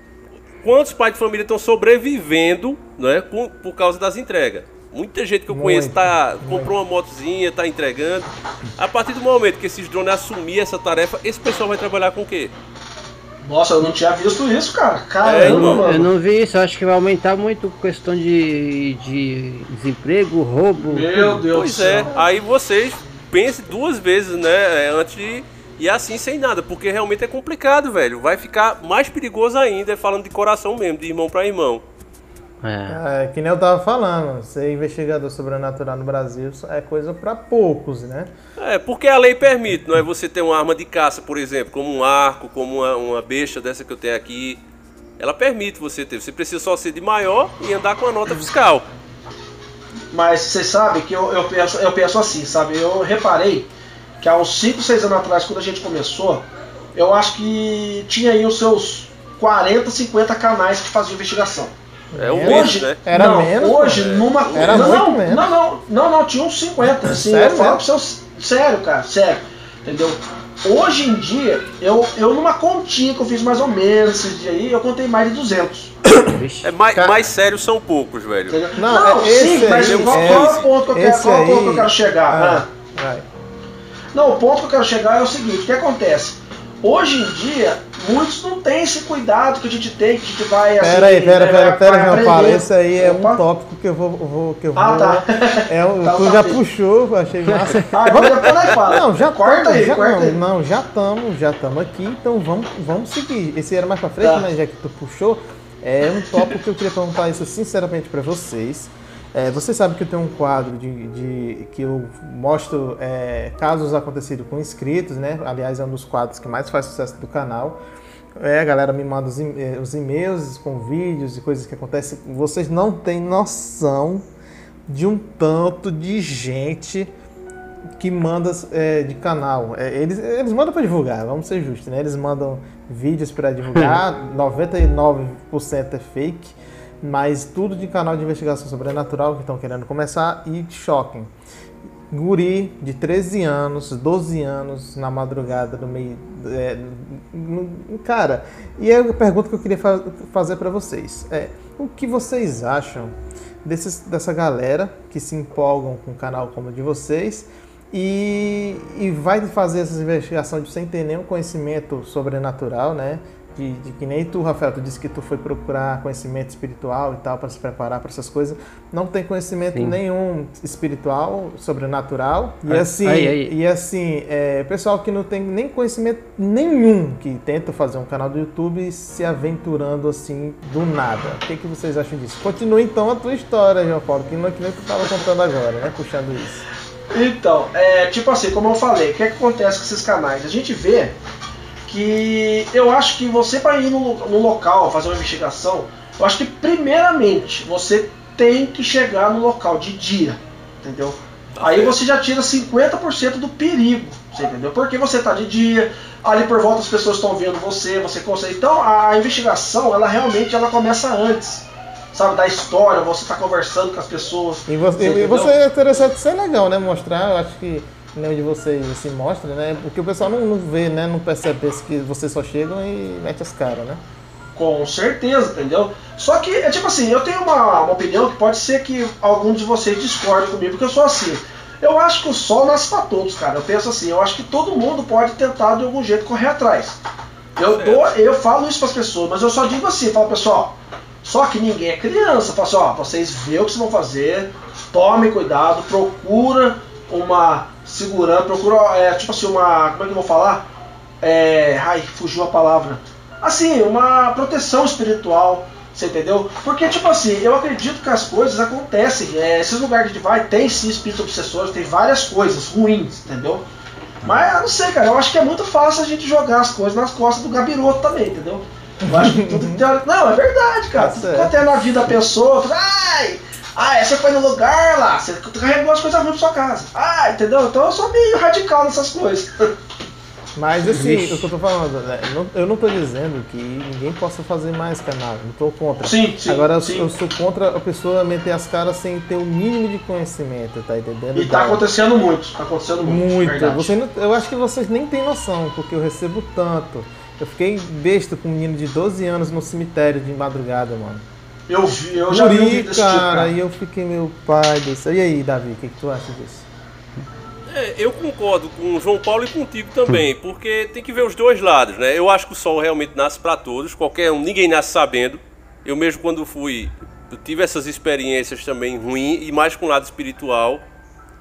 <laughs> quantos pais de família estão sobrevivendo, né, com- por causa das entregas. Muita gente que eu conheço Muito, tá, comprou uma motozinha, tá entregando. A partir do momento que esses drones assumir essa tarefa, esse pessoal vai trabalhar com o quê? Nossa, eu não tinha visto isso, cara. É, Caramba, irmão. mano. Eu não vi isso, acho que vai aumentar muito questão de, de desemprego, roubo. Meu tudo. Deus Pois do é, céu. aí vocês pensem duas vezes, né, antes de ir assim sem nada, porque realmente é complicado, velho. Vai ficar mais perigoso ainda, falando de coração mesmo, de irmão para irmão. É. É, que nem eu tava falando, ser investigador sobrenatural no Brasil é coisa pra poucos, né? É, porque a lei permite, não é você ter uma arma de caça, por exemplo, como um arco, como uma, uma besta dessa que eu tenho aqui. Ela permite você ter. Você precisa só ser de maior e andar com a nota fiscal. Mas vocês sabem que eu, eu, penso, eu penso assim, sabe? Eu reparei que há uns 5, 6 anos atrás, quando a gente começou, eu acho que tinha aí os seus 40, 50 canais que faziam investigação. É o Hoje, né? Era não, menos, Hoje, pô. numa. Era não, muito não, menos. não, não, não, não, tinha uns 50. Assim, Sério eu falo mesmo? pra você, sério, cara, sério. Entendeu? Hoje em dia, eu, eu numa continha que eu fiz mais ou menos esses dias aí, eu contei mais de 200. Vixe. É mais, Cara- mais sério são poucos, velho. Entendeu? Não, é sim, esse mas aí, qual, é- qual é o ponto que eu quero, esse qual é o ponto que eu aí- quero chegar? Ah, vai. Não, o ponto que eu quero chegar é o seguinte, o que acontece? Hoje em dia, muitos não têm esse cuidado que a gente tem, que a gente vai assim, Pera aí, pera, pera, pera, Paulo. aprender. Esse aí é Opa. um tópico que eu vou. vou- que eu vou Ah, tá. É, um- Tá, tu já puxou, achei <laughs> massa. Ah, então depois nós fala. Não, já corta tamo, aí, já, corta não, aí. não, já estamos, já estamos aqui, então vamos, vamos seguir. Esse era mais pra frente, Tá. mas já que tu puxou, é um tópico que eu queria perguntar isso sinceramente pra vocês. É, vocês sabem que eu tenho um quadro de, de- que eu mostro é, casos acontecidos com inscritos, né? Aliás, é um dos quadros que mais faz sucesso do canal. É, a galera me manda os, os e-mails com vídeos e coisas que acontecem. Vocês não têm noção de um tanto de gente que manda é, de canal. É, eles, eles mandam para divulgar, vamos ser justos, né? Eles mandam vídeos para divulgar, <laughs> 99% é fake, mas tudo de canal de investigação sobrenatural que estão querendo começar e choquem. Guri de 13 anos, 12 anos, na madrugada, no meio. é, cara, e é a pergunta que eu queria fa- fazer para vocês é: o que vocês acham desses, dessa galera que se empolgam com um canal como o de vocês e, e vai fazer essas investigações sem ter nenhum conhecimento sobrenatural, né? De, de que nem tu, Rafael, tu disse que tu foi procurar conhecimento espiritual e tal para se preparar para essas coisas. Não tem conhecimento Sim. nenhum espiritual, sobrenatural. E Aí, assim, aí, aí. e assim, é, pessoal que não tem nem conhecimento nenhum, que tenta fazer um canal do YouTube se aventurando assim do nada. O que, que vocês acham disso? Continua então a tua história, João Paulo, que não é que nem tu estava contando agora, né? Puxando isso. Então, é tipo assim, como eu falei, o que, é que acontece com esses canais? A gente vê que eu acho que você para ir no, no local fazer uma investigação, eu acho que primeiramente você tem que chegar no local de dia, entendeu? Aí você já tira 50% do perigo, você entendeu? Porque você tá de dia, ali por volta as pessoas estão vendo você, você consegue. Então a investigação, ela realmente ela começa antes, sabe, da história, você tá conversando com as pessoas. E você, e entendeu? você é interessante, isso é legal, né? Mostrar, eu acho que nenhum de vocês se mostra, né? Porque o pessoal não, não vê, né? Não percebe que vocês só chegam e mete as caras, né? Com certeza, entendeu? Só que, é tipo assim, eu tenho uma, uma opinião que pode ser que alguns de vocês discordem comigo, porque eu sou assim. Eu acho que o sol nasce pra todos, cara. Eu penso assim, eu acho que todo mundo pode tentar de algum jeito correr atrás. Eu, dou, eu falo isso pras pessoas, mas eu só digo assim, falo pessoal, só que ninguém é criança. Falo assim, ó, vocês vê o que vocês vão fazer, tomem cuidado, procura uma segurança, procura, é, tipo assim, uma. Como é que eu vou falar? É. Ai, fugiu a palavra. Assim, uma proteção espiritual, você entendeu? Porque, tipo assim, eu acredito que as coisas acontecem. É, esses lugares que a gente vai, tem sim espíritos obsessores, tem várias coisas ruins, entendeu? Mas eu não sei, cara, eu acho que é muito fácil a gente jogar as coisas nas costas do gabiroto também, entendeu? Eu acho que tudo <laughs> que tem. Não, é verdade, cara. Tá Tudo que acontece na vida da pessoa, ai! Ah, você foi no lugar lá, você carregou as coisas ruins pra sua casa. Ah, entendeu? Então eu sou meio radical nessas coisas. Mas assim, Vixe. o que eu tô falando, né? eu não tô dizendo que ninguém possa fazer mais canal, não tô contra. Sim, sim, Agora eu- sim. eu sou contra a pessoa meter as caras sem ter o mínimo de conhecimento, tá entendendo? E tá Então, acontecendo muito, tá acontecendo muito. Muito. verdade. Você não- eu acho que vocês nem têm noção, porque eu recebo tanto. Eu fiquei besta com um menino de 12 anos no cemitério de madrugada, mano. Eu vi, eu já vi um Guri, vídeo desse tipo, cara, cara. e eu fiquei, meu pai do céu. E aí, Davi, o que, que tu acha disso? É, eu concordo com o João Paulo e contigo também, porque tem que ver os dois lados, né? Eu acho que o sol realmente nasce para todos, qualquer um, ninguém nasce sabendo. Eu mesmo quando fui, eu tive essas experiências também ruins e mais com o lado espiritual.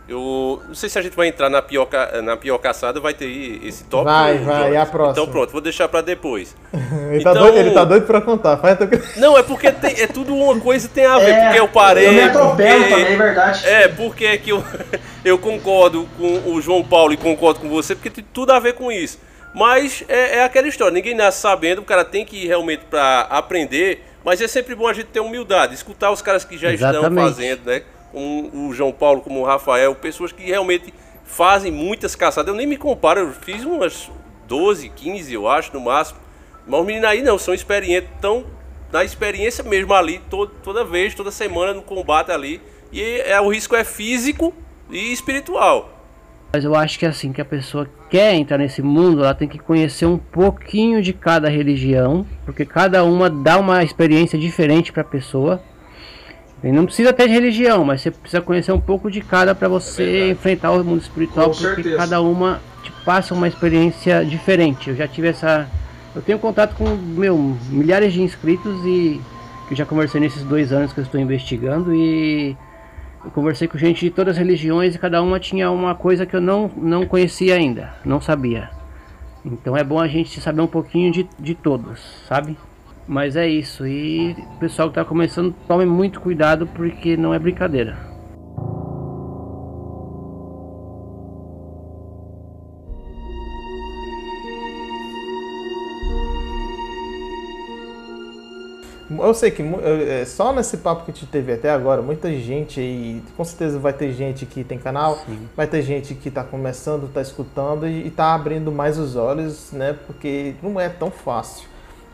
Eu não sei se a gente vai entrar na pior, ca- na pior caçada, vai ter esse tópico. Vai, vai, e a próxima? Então pronto, vou deixar para depois. <laughs> Ele, tá Então- doido, ele tá doido pra contar. Faz até que- Não, é porque tem- é tudo uma coisa tem a ver, É, porque eu parei. Eu me atropelo porque- também, é verdade. é, porque é que eu, <laughs> eu concordo com o João Paulo e concordo com você, porque tem tudo a ver com isso. Mas é, é aquela história, ninguém nasce sabendo, o cara tem que ir realmente para aprender, mas é sempre bom a gente ter humildade, escutar os caras que já estão Exatamente. fazendo, né? Como o João Paulo, como o Rafael, pessoas que realmente fazem muitas caçadas. Eu nem me comparo, eu fiz umas 12, 15, eu acho, no máximo. Mas os meninos aí não, são experientes, estão na experiência mesmo ali, todo, toda vez, toda semana no combate ali. E é, o risco é físico e espiritual. Mas eu acho que assim, que a pessoa quer entrar nesse mundo, ela tem que conhecer um pouquinho de cada religião, porque cada uma dá uma experiência diferente para a pessoa. E não precisa ter de religião, mas você precisa conhecer um pouco de cada para você é enfrentar o mundo espiritual, Com porque certeza. cada uma te passa uma experiência diferente. Eu já tive essa. Eu tenho contato com meu, milhares de inscritos e que eu já conversei nesses dois anos que eu estou investigando e eu conversei com gente de todas as religiões e cada uma tinha uma coisa que eu não, não conhecia ainda, não sabia. Então é bom a gente saber um pouquinho de, de todos, sabe? Mas é isso. E o pessoal que está começando, tome muito cuidado porque não é brincadeira. Eu sei que é, só nesse papo que a gente teve até agora, muita gente aí, com certeza vai ter gente que tem canal, vai ter gente que está começando, está escutando e está abrindo mais os olhos, né? Porque não é tão fácil,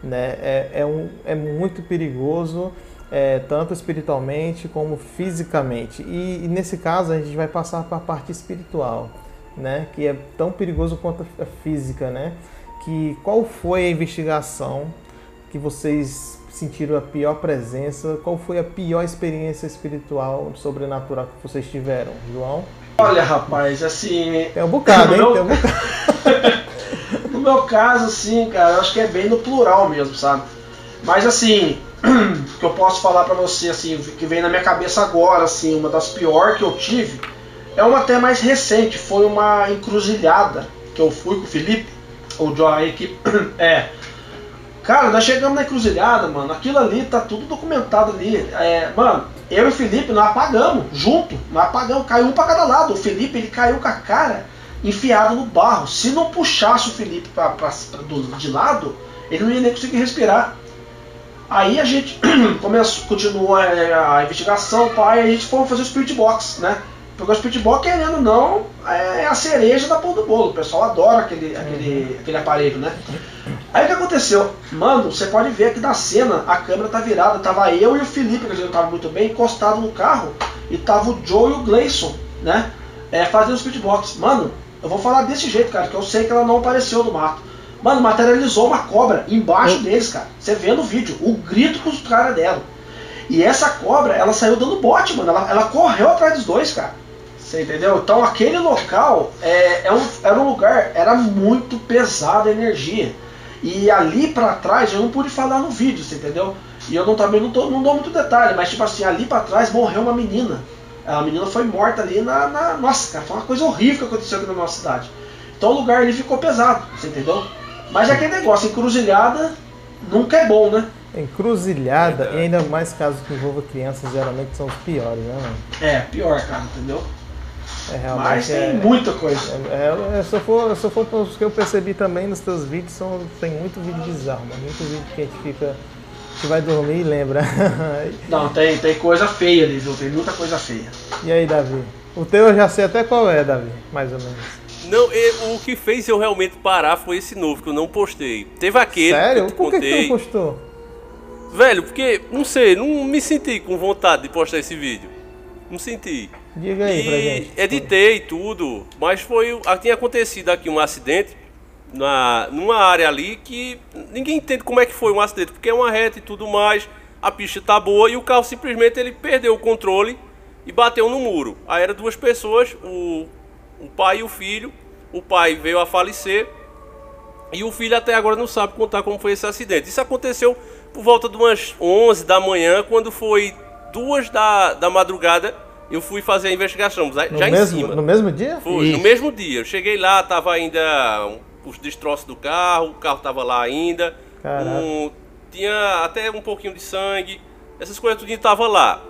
né? É, é, um, é muito perigoso, é, tanto espiritualmente como fisicamente. E, e nesse caso a gente vai passar para a parte espiritual, né? Que é tão perigoso quanto a física, né? Que qual foi a investigação que vocês sentiram a pior presença? Qual foi a pior experiência espiritual, sobrenatural que vocês tiveram, João? Olha, rapaz, assim, Tem um bocado, hein? Não. Tem um bocado. <laughs> meu caso, assim, cara, eu acho que é bem no plural mesmo, sabe? Mas assim, <clears throat> que eu posso falar pra você, assim, que vem na minha cabeça agora, assim, uma das piores que eu tive, é uma até mais recente, foi uma encruzilhada que eu fui com o Felipe, o Joe aí que é. Cara, nós chegamos na encruzilhada, mano. Aquilo ali tá tudo documentado ali. É, mano, eu e o Felipe nós apagamos, junto. Nós apagamos, caiu um pra cada lado. O Felipe ele caiu com a cara enfiado no barro. Se não puxasse o Felipe pra, pra, pra- do, de lado, ele não ia nem conseguir respirar. Aí a gente <clears throat> começou, continuou é, a investigação, pai, e a gente foi fazer o Spirit Box, né? Porque o Spirit Box, querendo ou não, é a cereja da pão do bolo. O pessoal adora aquele, aquele, aquele aparelho, né? Aí o que aconteceu? Mano, você pode ver que na cena a câmera tá virada. Tava eu e o Felipe, que a gente não tava muito bem, encostado no carro. E tava o Joe e o Gleison, né? É, fazendo o Spirit Box. Mano, eu vou falar desse jeito, cara, que eu sei que ela não apareceu no mato. Mano, materializou uma cobra embaixo deles, cara. Você vê no vídeo o grito que os caras deram. E essa cobra, ela saiu dando bote, mano. Ela, ela correu atrás dos dois, cara. Você entendeu? Então aquele local é, é um, era um lugar, era muito pesada a energia. E ali pra trás eu não pude falar no vídeo, você entendeu? E eu não, também não, tô- não dou muito detalhe, mas tipo assim, ali pra trás morreu uma menina. A menina foi morta ali na, na. Nossa, cara, foi uma coisa horrível que aconteceu aqui na nossa cidade. Então o lugar ali ficou pesado, você entendeu? Mas é aquele negócio, encruzilhada nunca é bom, né? Encruzilhada, e ainda mais casos que envolvam crianças, geralmente são os piores, né, mano? É, pior, cara, entendeu? É Mas tem é, muita coisa. é, é, se eu for, se eu for pelos que eu percebi também nos teus vídeos, são, tem muito vídeo bizarro, mano. Muito vídeo que a gente fica. Que vai dormir e lembra. <laughs> Não, tem, tem coisa feia ali, viu? Tem muita coisa feia. e aí, Davi? O teu eu já sei até qual é, Davi, mais ou menos. Não, o que fez eu realmente parar foi esse novo que eu não postei. Teve aquele Sério? que eu te Por que, que tu postou? Velho, porque, não sei, não me senti com vontade de postar esse vídeo. Não senti. Diga aí pra E gente. editei tudo, mas foi. Tinha acontecido aqui um acidente na, numa área ali que ninguém entende como é que foi um acidente, porque é uma reta e tudo mais, a pista tá boa e o carro simplesmente ele perdeu o controle e bateu no muro. Aí eram duas pessoas, o, o pai e o filho. O pai veio a falecer e o filho até agora não sabe contar como foi esse acidente. Isso aconteceu por volta de umas 11 da manhã, quando foi duas da, da madrugada. Eu fui fazer a investigação, já No em mesmo, cima. no mesmo dia? Foi, no mesmo dia. Eu cheguei lá, tava ainda os destroços do carro, o carro tava lá ainda. Um- tinha até um pouquinho de sangue. Essas coisas tudo tava lá.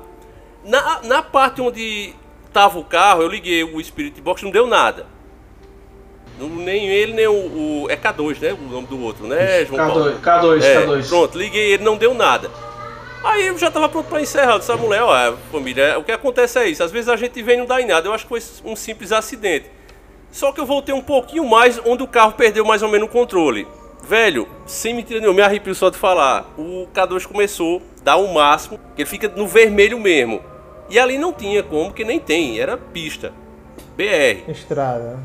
Na, na parte onde tava o carro, eu liguei o Spirit Box, não deu nada. Nem ele, nem o, o- É K2, né? O nome do outro, né, João Paulo? K2, K2, É, K2. Pronto, liguei ele, não deu nada. Aí eu já tava pronto pra encerrar. Eu disse, mulher, ó, família, o que acontece é isso. Às vezes a gente vem e não dá em nada. Eu acho que foi um simples acidente. Só que eu voltei um pouquinho mais, onde o carro perdeu mais ou menos o controle. Velho, sem mentira nenhuma, me arrepio só de falar. O K2 começou a dar o máximo, que ele fica no vermelho mesmo. E ali não tinha como, que nem tem, era pista. BR. Estrada.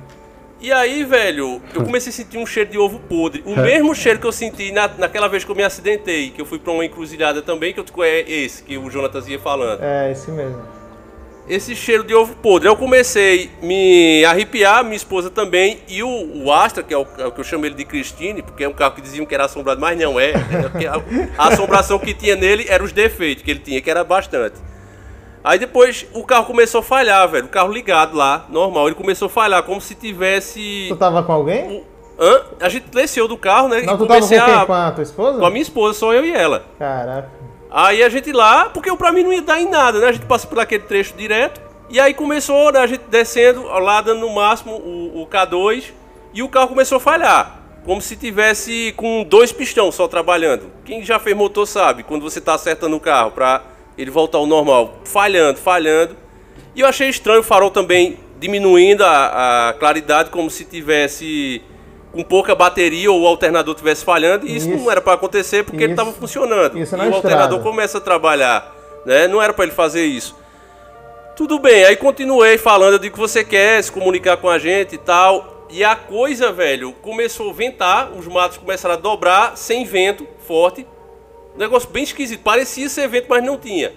E aí, velho, eu comecei a sentir um cheiro de ovo podre. O <laughs> mesmo cheiro que eu senti na, naquela vez que eu me acidentei, que eu fui pra uma encruzilhada também, que eu é esse que o Jonatas ia falando. É, esse mesmo. Esse cheiro de ovo podre. Eu comecei a me arrepiar, minha esposa também, e o, o Astra, que é o, é o que eu chamo ele de Christine, porque é um carro que diziam que era assombrado, mas não é. a, a assombração que tinha nele eram os defeitos que ele tinha, que era bastante. Aí depois o carro começou a falhar, velho. O carro ligado lá, normal. Ele começou a falhar, como se tivesse. Tu tava com alguém? Hã? A gente desceu do carro, né? Não, e tu tava com comecei quem? a... Com a tua esposa? Com a minha esposa, só eu e ela. Caraca. Aí a gente lá, porque pra mim não ia dar em nada, né? A gente passa por aquele trecho direto. E aí começou, né, a gente descendo, lá dando no máximo o, o K2. E o carro começou a falhar. Como se tivesse com dois pistões só trabalhando. Quem já fez motor sabe, quando você tá acertando o carro pra ele voltar ao normal, falhando, falhando. E eu achei estranho o farol também diminuindo a, a claridade, como se tivesse com pouca bateria ou o alternador tivesse falhando. E isso, Isso. não era para acontecer porque ele Isso. estava funcionando. Isso e na o alternador começa a trabalhar, né? Não era para ele fazer isso. Tudo bem, aí continuei falando, eu digo que você quer se comunicar com a gente e tal. E a coisa, velho, começou a ventar, os matos começaram a dobrar sem vento forte. Um negócio bem esquisito, parecia ser vento, mas não tinha.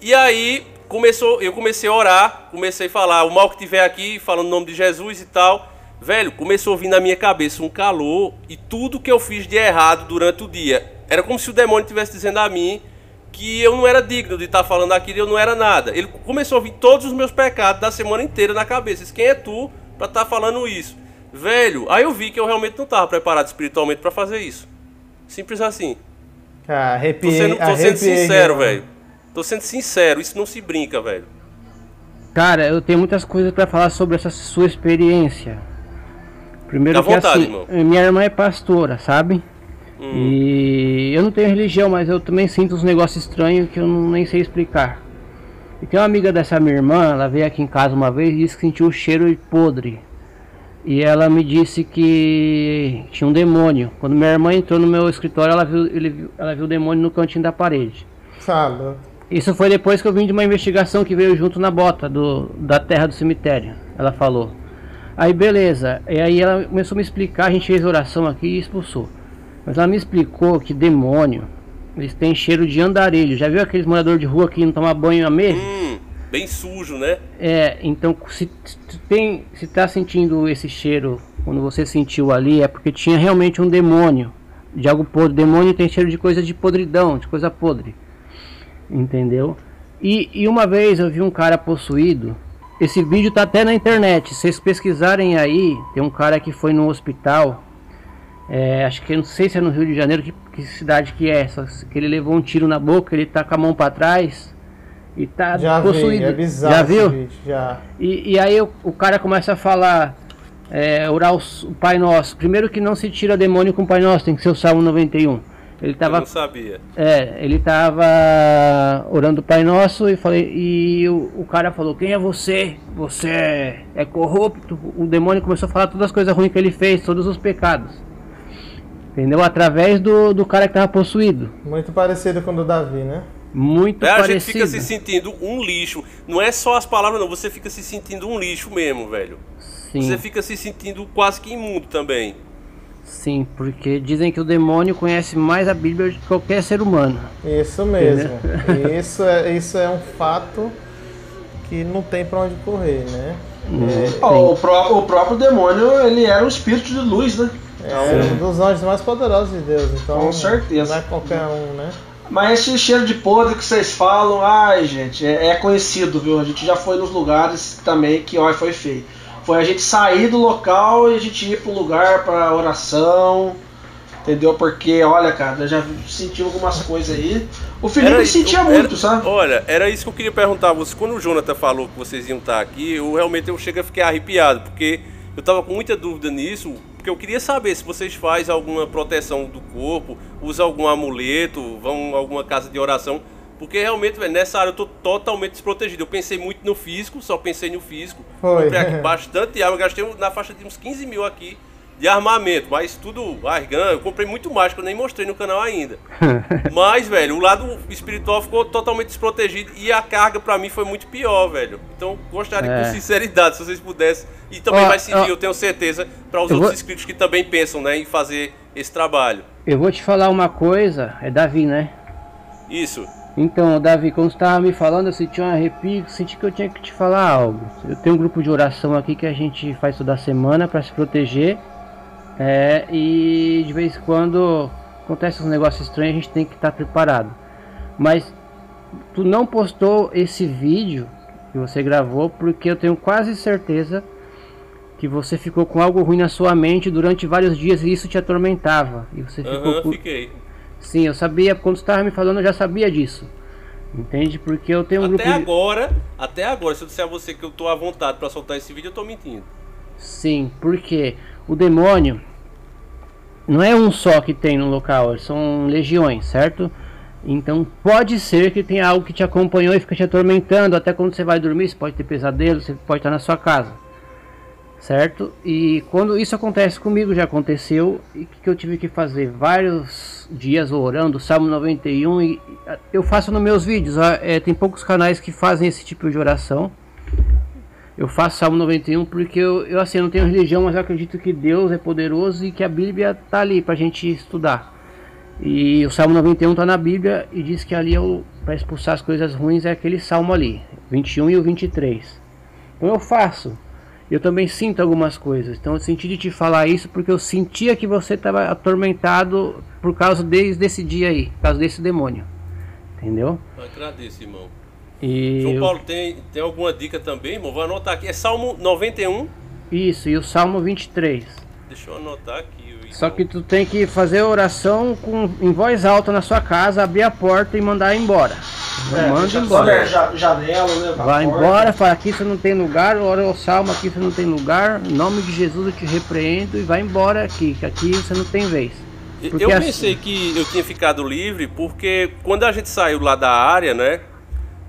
E aí começou, eu comecei a orar, comecei a falar o mal que tiver aqui, falando o nome de Jesus e tal. Velho, começou a vir na minha cabeça um calor e tudo que eu fiz de errado durante o dia. Era como se o demônio estivesse dizendo a mim que eu não era digno de estar falando aquilo e eu não era nada. Ele começou a vir todos os meus pecados da semana inteira na cabeça. Disse, Quem é tu pra estar falando isso? Velho, aí eu vi que eu realmente não estava preparado espiritualmente pra fazer isso. Simples assim. Tô arrepiei. sendo, tô sendo sincero, velho. Tô sendo sincero, isso não se brinca, velho. Cara, eu tenho muitas coisas pra falar sobre essa sua experiência. Primeiro Dá que vontade, assim, irmão. minha irmã é pastora, sabe? Hum. E eu não tenho religião, mas eu também sinto uns negócios estranhos que eu não, nem sei explicar. E tem uma amiga dessa minha irmã, ela veio aqui em casa uma vez e disse que sentiu o cheiro de podre. E ela me disse que tinha um demônio. Quando minha irmã entrou no meu escritório, ela viu, ele ela viu o demônio no cantinho da parede. Louco. Isso foi depois que eu vim de uma investigação que veio junto na bota do, da terra do cemitério. Ela falou. Aí beleza. E aí ela começou a me explicar, a gente fez oração aqui e expulsou. Mas ela me explicou que demônio, eles têm cheiro de andarilho. Já viu aqueles moradores de rua que não tomam banho há meses? Hum, bem sujo, né? É, então se, se tem, se tá sentindo esse cheiro quando você sentiu ali, é porque tinha realmente um demônio de algo podre. Demônio tem cheiro de coisa de podridão, de coisa podre. Entendeu? E, e uma vez eu vi um cara possuído. Esse vídeo tá até na internet. Se vocês pesquisarem aí, tem um cara que foi no hospital. é, acho que não sei se é no Rio de Janeiro, que, que cidade que é essa. Que ele levou um tiro na boca, ele tá com a mão para trás e tá Já vi, possuído. é bizarro Já viu? vídeo, já. E, e aí o, o cara começa a falar, é, orar o Pai Nosso. Primeiro que não se tira demônio com o Pai Nosso, tem que ser o Salmo 91. Ele Eu tava, não sabia. é, ele tava orando o Pai Nosso e falei, e o, o cara falou, quem é você? Você é, é corrupto. O demônio começou a falar todas as coisas ruins que ele fez, todos os pecados. Entendeu? Através do, do cara que tava possuído. Muito parecido com o do Davi, né? Muito É, a gente parecido. fica se sentindo um lixo. Não é só as palavras, não. Você fica se sentindo um lixo mesmo, velho. Sim. Você fica se sentindo quase que imundo também. Sim, porque dizem que o demônio conhece mais a Bíblia do que qualquer ser humano. Isso mesmo. <laughs> Isso é, isso é um fato que não tem pra onde correr, né? É, o, pró- o próprio demônio, ele era um espírito de luz, né? é um dos anjos mais poderosos de Deus. Então, Com certeza. Não é qualquer um, né? Mas esse cheiro de podre que vocês falam, ai gente, é, é conhecido, viu? A gente já foi nos lugares também que ó, foi feio. Foi a gente sair do local e a gente ir pro lugar pra oração, entendeu? Porque, olha, cara, eu já senti algumas coisas aí. O Felipe Era- sentia muito, sabe? Olha, era isso que eu queria perguntar a você. Quando o Jonathan falou que vocês iam estar aqui, eu realmente eu chego a ficar arrepiado, porque eu tava com muita dúvida nisso, porque eu queria saber se vocês fazem alguma proteção do corpo, usam algum amuleto, vão a alguma casa de oração, porque realmente, velho, nessa área eu tô totalmente desprotegido. Eu pensei muito no físico, só pensei no físico. Foi. Comprei aqui <laughs> bastante água, gastei na faixa de uns 15 mil aqui de armamento, mas tudo argan. Eu comprei muito mais que eu nem mostrei no canal ainda. <laughs> mas, velho, o lado espiritual ficou totalmente desprotegido e a carga para mim foi muito pior, velho. Então, gostaria é. com sinceridade, se vocês pudessem. E também ó, vai servir, ó, eu tenho certeza, para os outros vou... inscritos que também pensam, né, em fazer esse trabalho. Eu vou te falar uma coisa, é Davi, né? Isso. Então, Davi, quando você estava me falando, eu senti um arrepio, senti que eu tinha que te falar algo. Eu tenho um grupo de oração aqui que a gente faz toda semana para se proteger é, e de vez em quando acontece um negócio estranho, a gente tem que estar tá preparado. Mas tu não postou esse vídeo que você gravou porque eu tenho quase certeza que você ficou com algo ruim na sua mente durante vários dias e isso te atormentava. E você ficou uhum, com... fiquei. Sim, eu sabia, quando você estava me falando, eu já sabia disso. Entende? Porque eu tenho um até grupo. Até agora, de... até agora, se eu disser a você que eu tô à vontade para soltar esse vídeo, eu tô mentindo. Sim, porque o demônio não é um só que tem no local, são legiões, certo? Então pode ser que tenha algo que te acompanhou e fica te atormentando até quando você vai dormir, você pode ter pesadelo, você pode estar na sua casa. Certo? E quando isso acontece comigo, já aconteceu, e que eu tive que fazer vários dias orando, Salmo 91, e eu faço nos meus vídeos, é, tem poucos canais que fazem esse tipo de oração eu faço Salmo 91 porque eu, eu assim, não tenho religião, mas eu acredito que Deus é poderoso e que a Bíblia está ali para a gente estudar. E o Salmo 91 está na Bíblia e diz que ali para expulsar as coisas ruins é aquele salmo ali, 21 e o 23. Então eu faço. Eu também sinto algumas coisas. Então eu senti de te falar isso porque eu sentia que você estava atormentado por causa desse, desse dia aí, por causa desse demônio. Entendeu? Eu agradeço, irmão. E João Paulo, tem, tem alguma dica também, irmão? Vou anotar aqui. É Salmo 91? Isso, e o Salmo 23. Deixa eu anotar aqui. Só que tu tem que fazer oração com, em voz alta na sua casa, abrir a porta e mandar embora. É, Manda embora. janela, né, Vai embora, fala aqui você não tem lugar, ora o salmo aqui você não tem lugar, em nome de Jesus eu te repreendo e vai embora aqui, que aqui você não tem vez. Porque eu pensei assim... que eu tinha ficado livre porque quando a gente saiu lá da área, né?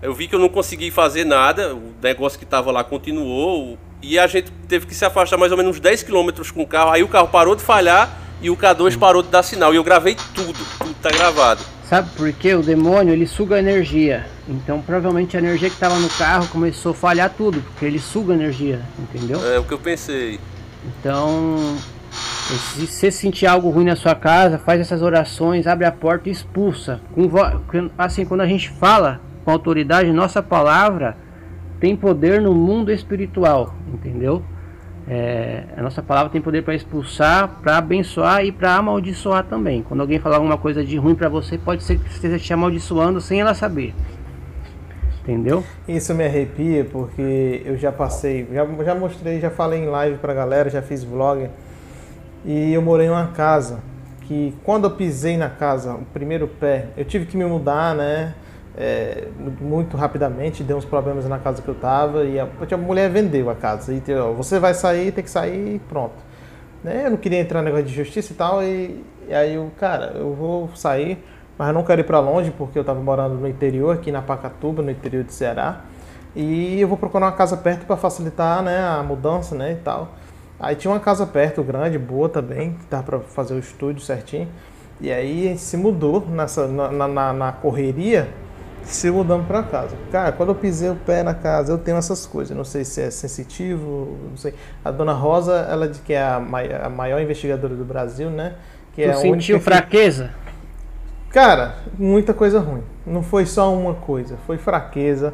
Eu vi que eu não consegui fazer nada, o negócio que estava lá continuou, e a gente teve que se afastar mais ou menos uns 10 km com o carro. Aí o carro parou de falhar e o K2 parou de dar sinal. E eu gravei tudo, tudo tá gravado. Sabe por quê? O demônio ele suga energia. Então provavelmente a energia que estava no carro começou a falhar tudo, porque ele suga energia, entendeu? É o que eu pensei. Então, se você sentir algo ruim na sua casa, faz essas orações, abre a porta e expulsa. Assim, quando a gente fala com autoridade, nossa palavra tem poder no mundo espiritual, entendeu? É, a nossa palavra tem poder para expulsar, para abençoar e para amaldiçoar também. Quando alguém falar alguma coisa de ruim para você, pode ser que esteja te amaldiçoando sem ela saber. Entendeu? Isso me arrepia porque eu já passei, já, já mostrei, já falei em live pra galera, já fiz vlog. E eu morei em uma casa que quando eu pisei na casa, o primeiro pé, eu tive que me mudar, né? É, muito rapidamente, deu uns problemas na casa que eu tava e a, a mulher vendeu a casa. E ó, você vai sair, tem que sair e pronto. Né? Eu não queria entrar no negócio de justiça e tal, e, e aí o cara, eu vou sair, mas eu não quero ir para longe porque eu tava morando no interior, aqui na Pacatuba, no interior do Ceará. E eu vou procurar uma casa perto para facilitar né, a mudança né, e tal. Aí tinha uma casa perto, grande, boa também, que dá para fazer o estúdio certinho. E aí se mudou nessa, na, na, na correria se mudamos para casa. Cara, quando eu pisei o pé na casa, eu tenho essas coisas. Não sei se é sensitivo, não sei. A dona Rosa, ela que é a maior, a maior investigadora do Brasil, né? Que tu é sentiu fraqueza? Cara, muita coisa ruim. Não foi só uma coisa, foi fraqueza.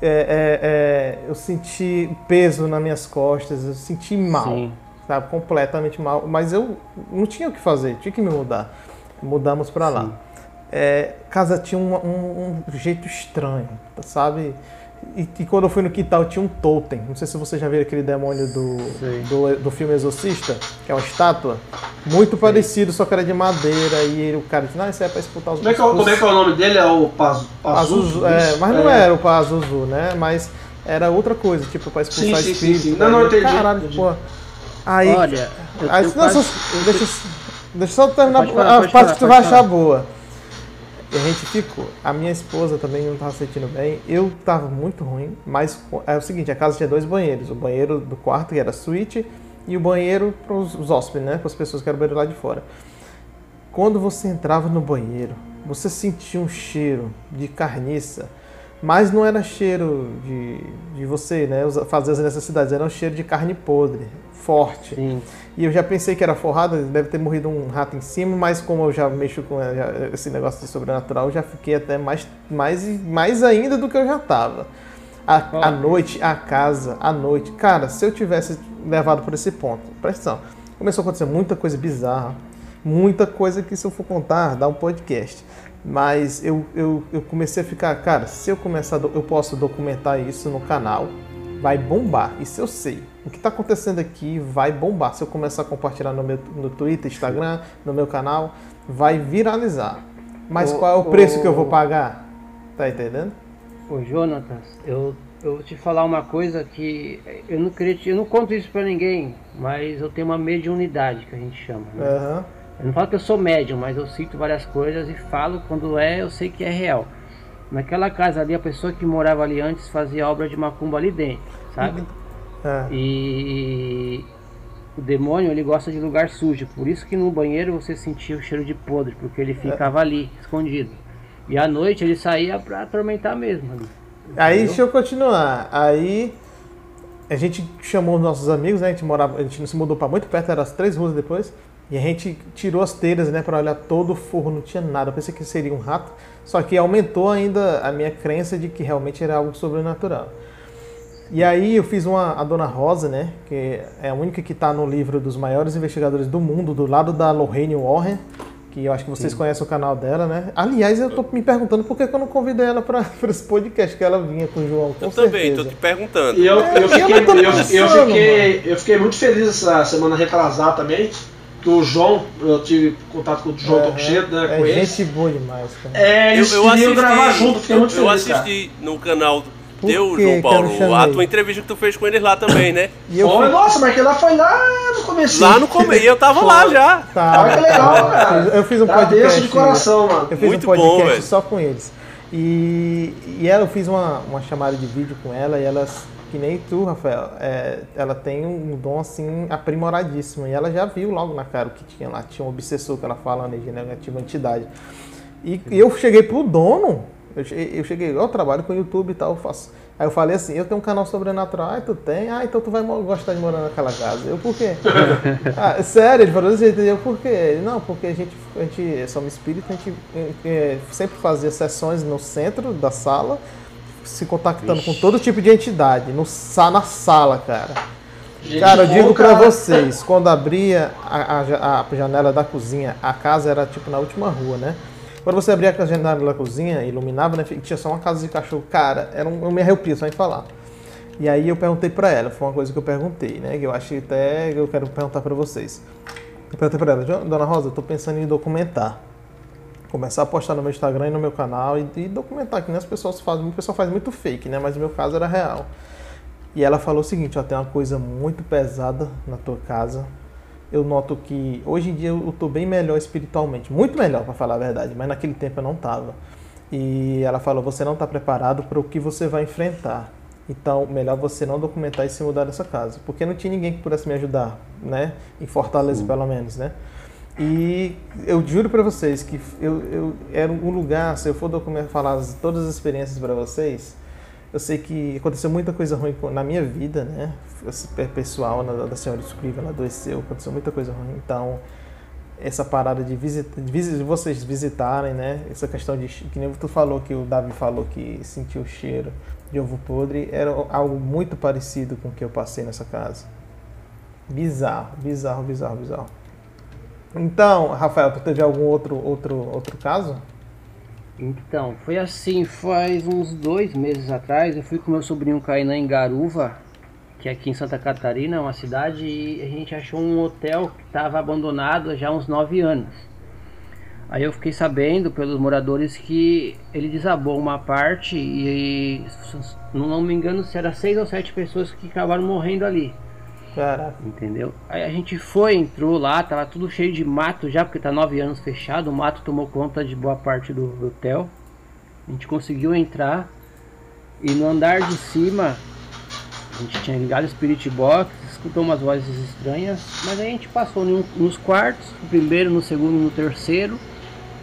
É, é, é, eu senti peso nas minhas costas, eu senti mal, Sim. sabe? Completamente mal. Mas eu não tinha o que fazer, tinha que me mudar. Mudamos para lá é, casa tinha um, um, um, jeito estranho, sabe? E, e, quando eu fui no quintal tinha um totem. Não sei se você já viu aquele demônio do, do, do, filme Exorcista, que é uma estátua. Muito parecido, só que era de madeira. E ele, o cara disse, não, isso é pra esputar os como é, que, é como é que é o nome dele? É o Pazuzu? Pazuzu é, mas não é. era o Pazuzu, né? Mas era outra coisa, tipo, pra expulsar sim, espírito. Sim, sim. Não, não, entendi. Caralho, entendi. pô. Aí, Olha, aí, não, quase... deixa, deixa eu só terminar falar, a parte que tu vai achar boa. E a gente ficou. A minha esposa também não estava sentindo bem. Eu estava muito ruim, mas é o seguinte, a casa tinha dois banheiros. O banheiro do quarto, que era suíte, e o banheiro para os hóspedes, né? Para as pessoas que eram banheiro lá de fora. Quando você entrava no banheiro, você sentia um cheiro de carniça, mas não era cheiro de, de você, né? Fazer as necessidades, era um cheiro de carne podre, forte. Sim. E eu já pensei que era forrada, deve ter morrido um rato em cima, mas como eu já mexo com esse negócio de sobrenatural, eu já fiquei até mais, mais, mais ainda do que eu já tava. A, a noite, a casa, a noite. Cara, se eu tivesse levado por esse ponto, presta atenção, começou a acontecer muita coisa bizarra, muita coisa que se eu for contar, dá um podcast. Mas eu, eu, eu comecei a ficar, cara, se eu começar, eu posso documentar isso no canal, vai bombar. Isso eu sei. O que está acontecendo aqui vai bombar. Se eu começar a compartilhar no meu no Twitter, Instagram, no meu canal, vai viralizar. Mas O- qual é o preço o- que eu vou pagar? Tá entendendo? Ô Jonatas, eu, eu vou te falar uma coisa que eu não queria te- eu não conto isso pra ninguém, mas eu tenho uma mediunidade que a gente chama. né? Aham. Eu não falo que eu sou médium, mas eu sinto várias coisas e falo quando é, eu sei que é real. Naquela casa ali, a pessoa que morava ali antes fazia obra de macumba ali dentro, sabe? É. E o demônio ele gosta de lugar sujo, por isso que no banheiro você sentia o cheiro de podre, porque ele ficava ali, escondido. E à noite ele saía pra atormentar mesmo. ali. Aí deixa eu continuar. Aí a gente chamou os nossos amigos, né? A gente morava, a gente não se mudou para muito perto, era as três ruas depois. E a gente tirou as telhas, né, para olhar todo o forro, não tinha nada. Eu pensei que seria um rato, só que aumentou ainda a minha crença de que realmente era algo sobrenatural. E aí eu fiz uma a Dona Rosa, né, que é a única que está no livro dos maiores investigadores do mundo, do lado da Lorraine Warren, que eu acho que vocês conhecem o canal dela, né? Aliás, eu tô me perguntando por que, que eu não convidei ela para <laughs> esse podcast, que ela vinha com o João, com Eu também, certeza. tô te perguntando. E eu, É, eu, eu fiquei, tô eu, eu fiquei, eu fiquei muito feliz essa semana retrasada também, que o João, eu tive contato com o João Aham. Tochedo, né, É com ele. gente boa demais, cara. É, eles queriam gravar junto, fiquei eu, muito eu feliz, cara. assisti no canal Por teu, que João que Paulo, a tua entrevista que tu fez com eles lá também, né? <clears throat> E eu Foi, fui- nossa, mas aquele lá foi lá no começo. Lá no começo, e eu tava lá já. Tá, Olha que legal, cara. Eu fiz um Agradeço podcast. de coração, mano. Eu fiz Muito um podcast bom, só com eles. E, e ela, eu fiz uma, uma chamada de vídeo com ela e ela, que nem tu, Rafael, é, ela tem um dom assim aprimoradíssimo. E ela já viu logo na cara o que tinha lá. Tinha um obsessor que ela fala, energia negativa, entidade. E, e eu cheguei pro dono, eu cheguei, eu trabalho com YouTube e tal, faço. Aí eu falei assim, eu tenho um canal sobrenatural, ah, tu tem? Ah, então tu vai gostar de morar naquela casa. Eu, por quê? <laughs> ah, sério, ele falou desse jeito, eu, por quê? Ele, não, porque a gente, a gente somos espírita, a gente eh, eh, sempre fazia sessões no centro da sala, se contactando com todo tipo de entidade, no, na sala, cara. Gente Cara, eu digo pra cara. vocês, quando abria a, a a janela da cozinha, a casa era tipo na última rua, né? Quando você abria a janela da cozinha, iluminava, né? Tinha só uma casa de cachorro. Cara, era um, eu me arrepio só em falar. E aí eu perguntei pra ela, foi uma coisa que eu perguntei, né? Que eu acho que eu quero perguntar pra vocês. Eu perguntei pra ela, "Jo- Dona Rosa, eu tô pensando em documentar. Começar a postar no meu Instagram e no meu canal e, e documentar, que nem as pessoas fazem. O pessoal faz muito fake, né? Mas no meu caso era real. E ela falou o seguinte, ó, tem uma coisa muito pesada na tua casa. Eu noto que hoje em dia eu tô bem melhor espiritualmente, muito melhor para falar a verdade, mas naquele tempo eu não tava. E ela falou, você não está preparado para o que você vai enfrentar. Então, melhor você não documentar e se mudar dessa casa, porque não tinha ninguém que pudesse me ajudar, né? Em Fortaleza, pelo menos, né? E eu juro para vocês que eu, eu era um lugar, se eu for documentar, falar as- todas as experiências para vocês, eu sei que aconteceu muita coisa ruim na minha vida, né? Pessoal na- da senhora Escriva, ela adoeceu, aconteceu muita coisa ruim. Então, essa parada de, visita, de visi- de vocês visitarem, né? Essa questão de, que nem tu falou, que o Davi falou que sentiu o cheiro de ovo podre, era algo muito parecido com o que eu passei nessa casa. Bizarro, bizarro, bizarro, bizarro. Então, Rafael, tu teve algum outro, outro, outro caso? Então, foi assim, faz uns dois meses atrás, eu fui com meu sobrinho Kainan em Garuva, que é aqui em Santa Catarina, uma cidade, e a gente achou um hotel que estava abandonado já há uns nove anos. Aí eu fiquei sabendo pelos moradores que ele desabou uma parte e, não me engano, se era seis ou sete pessoas que acabaram morrendo ali. Caraca. Entendeu? Aí a gente foi, entrou lá, tava tudo cheio de mato já, porque tá nove anos fechado, o mato tomou conta de boa parte do, hotel. A gente conseguiu entrar e no andar de cima a gente tinha ligado o Spirit Box, escutou umas vozes estranhas, mas a gente passou nos quartos, no primeiro, no segundo, no terceiro.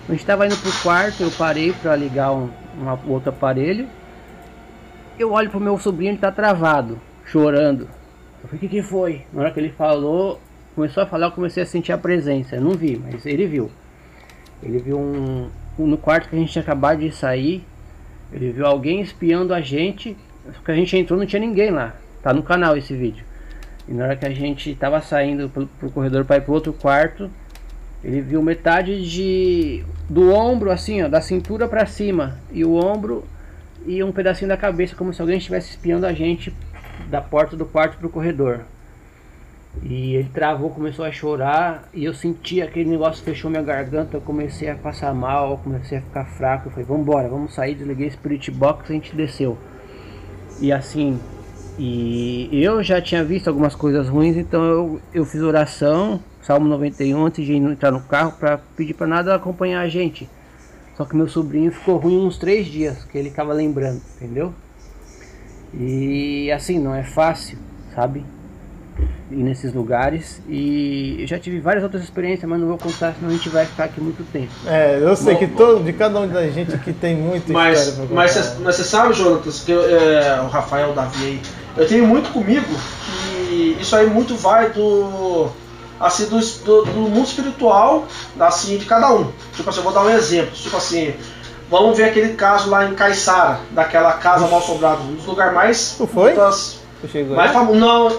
A gente estava indo pro quarto, eu parei para ligar um, um outro aparelho. Eu olho pro meu sobrinho, ele tá travado, chorando. Eu falei, o que, que foi? Na hora que ele falou, começou a falar, eu comecei a sentir a presença. Eu não vi, mas ele viu. Ele viu um, um no quarto que a gente tinha acabado de sair. Ele viu alguém espiando a gente. Porque a gente entrou, não tinha ninguém lá. Tá no canal esse vídeo. E na hora que a gente tava saindo pro, pro corredor para ir pro outro quarto, ele viu metade de do ombro assim, ó, da cintura para cima e o ombro e um pedacinho da cabeça como se alguém estivesse espiando a gente da porta do quarto pro corredor. E ele travou, começou a chorar e eu senti aquele negócio fechou minha garganta, eu comecei a passar mal, comecei a ficar fraco, eu falei, vamos embora, vamos sair, desliguei o Spirit Box, a gente desceu. E assim, e eu já tinha visto algumas coisas ruins, então eu, eu fiz oração, Salmo 91, antes de entrar no carro, para pedir para nada acompanhar a gente. Só que meu sobrinho ficou ruim uns três dias, que ele ficava lembrando, entendeu? E assim, não é fácil, sabe? Ir nesses lugares. E eu já tive várias outras experiências, mas não vou contar, senão a gente vai ficar aqui muito tempo. É, eu sei bom, que todo, de cada um da gente aqui tem muita mas, história pra mas, mas você sabe, Jonatas, que eu, é, o Rafael, o Davi aí, eu tenho muito comigo que isso aí muito vai do assim do, do, do, mundo espiritual assim de cada um. Tipo assim, eu vou dar um exemplo. Tipo assim, vamos ver aquele caso lá em Caiçara, daquela casa mal assombrada, um dos lugares mais tu foi? Das, tu chegou mais famoso. Não.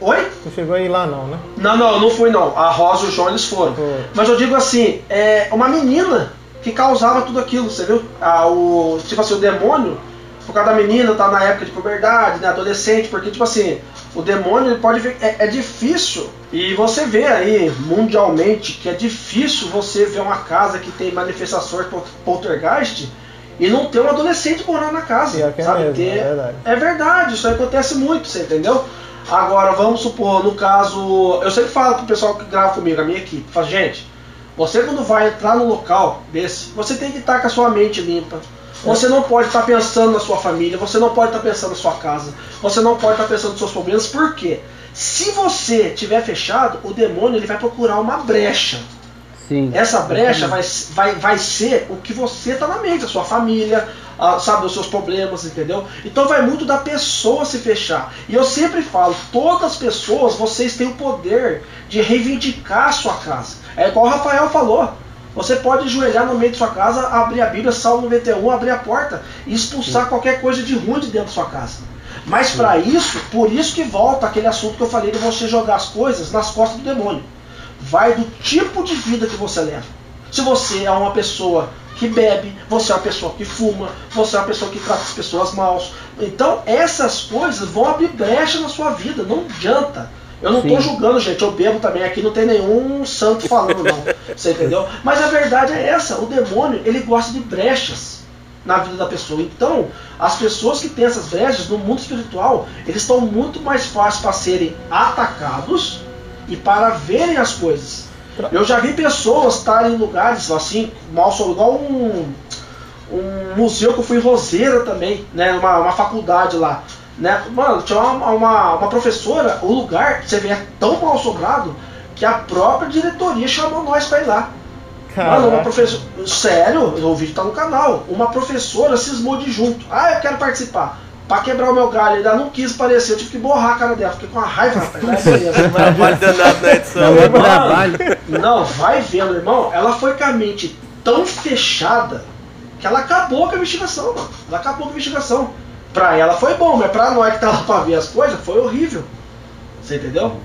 Oi? Tu chegou aí lá não, né? Não, não, não fui não. A Rosa e o João eles foram. Foi. Mas eu digo assim, é uma menina que causava tudo aquilo, você viu? Ah, o, tipo assim, o demônio por causa da menina, tá na época de puberdade, né, adolescente, porque, tipo assim, o demônio pode ver, é, é, difícil, e você vê aí mundialmente que é difícil você ver uma casa que tem manifestações poltergeist e não ter um adolescente morando na casa, é sabe? Mesmo, ter, é, verdade. é verdade, isso acontece muito, você entendeu? Agora, vamos supor, no caso, eu sempre falo pro pessoal que grava comigo, a minha equipe, falo, gente, você quando vai entrar no local desse, você tem que estar com a sua mente limpa, você não pode estar pensando na sua família, você não pode estar pensando na sua casa, você não pode estar pensando nos seus problemas, por quê? Se você tiver fechado, o demônio ele vai procurar uma brecha. Sim, Essa brecha vai, vai, vai ser o que você está na mente, a sua família, a, sabe, os seus problemas, entendeu? Então vai muito da pessoa se fechar. E eu sempre falo, todas as pessoas, vocês têm o poder de reivindicar a sua casa. É igual o Rafael falou. Você pode ajoelhar no meio de sua casa, abrir a Bíblia, Salmo 91, abrir a porta e expulsar Sim. qualquer coisa de ruim de dentro da sua casa. Mas para isso, por isso que volta aquele assunto que eu falei de você jogar as coisas nas costas do demônio. Vai do tipo de vida que você leva. Se você é uma pessoa que bebe, você é uma pessoa que fuma, você é uma pessoa que trata as pessoas mal. Então essas coisas vão abrir brecha na sua vida, não adianta. Eu não estou julgando, gente, eu bebo também, aqui não tem nenhum santo falando, não. Você entendeu? Mas a verdade é essa, o demônio, ele gosta de brechas na vida da pessoa. Então, as pessoas que têm essas brechas no mundo espiritual, eles estão muito mais fáceis para serem atacados e para verem as coisas. Eu já vi pessoas estarem em lugares assim, mal só igual um, um museu que eu fui em Roseira também, né? Uma, uma faculdade lá. Né? Mano, tinha uma, uma, uma, professora, o lugar, você vê, é tão mal assombrado que a própria diretoria chamou nós pra ir lá. Caraca. Mano, uma professora. Sério, o vídeo tá no canal. Uma professora cismou de junto. Ah, eu quero participar. Pra quebrar o meu galho, ainda não quis aparecer, eu tive que borrar a cara dela, fiquei com uma raiva, rapaz. <laughs> Trabalho danado na edição. Não, é trabalho. não, vai vendo, irmão. Ela foi com a mente tão fechada que ela acabou com a investigação, mano. Ela acabou com a investigação. Pra ela foi bom, mas pra nós que tava pra ver as coisas, foi horrível. Você entendeu?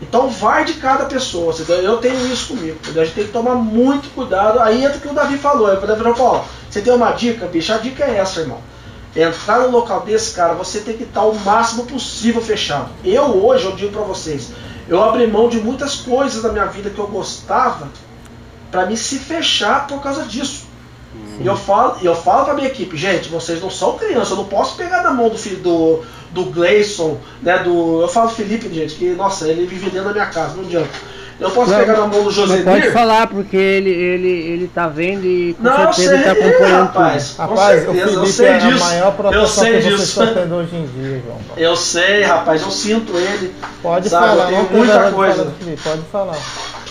Então vai de cada pessoa? Eu tenho isso comigo, entendeu? A gente tem que tomar muito cuidado. Aí entra o que o Davi falou. O Davi falou, ó, você tem uma dica, bicho? A dica é essa, irmão. Entrar no local desse, cara, você tem que estar o máximo possível fechado. Eu hoje, eu digo pra vocês, eu abri mão de muitas coisas da minha vida que eu gostava para me se fechar por causa disso. E eu falo, eu falo pra minha equipe, gente, vocês não são crianças, eu não posso pegar na mão do filho do, do Gleison, né? Do. Eu falo Felipe, gente, que, nossa, ele vive dentro da minha casa, não adianta. Eu posso Não, pegar na mão do Não Josemir? pode falar porque ele, ele, ele tá vendo e com Não, certeza ele tá sei, acompanhando rapaz. tudo. Com Rapaz, certeza, o eu Felipe sei é a disso. maior Eu sei que disso. tendo hoje em dia, João. Eu sei, rapaz, eu sinto ele. Pode Sabe, falar, eu tenho muita coisa. falar Felipe, pode falar.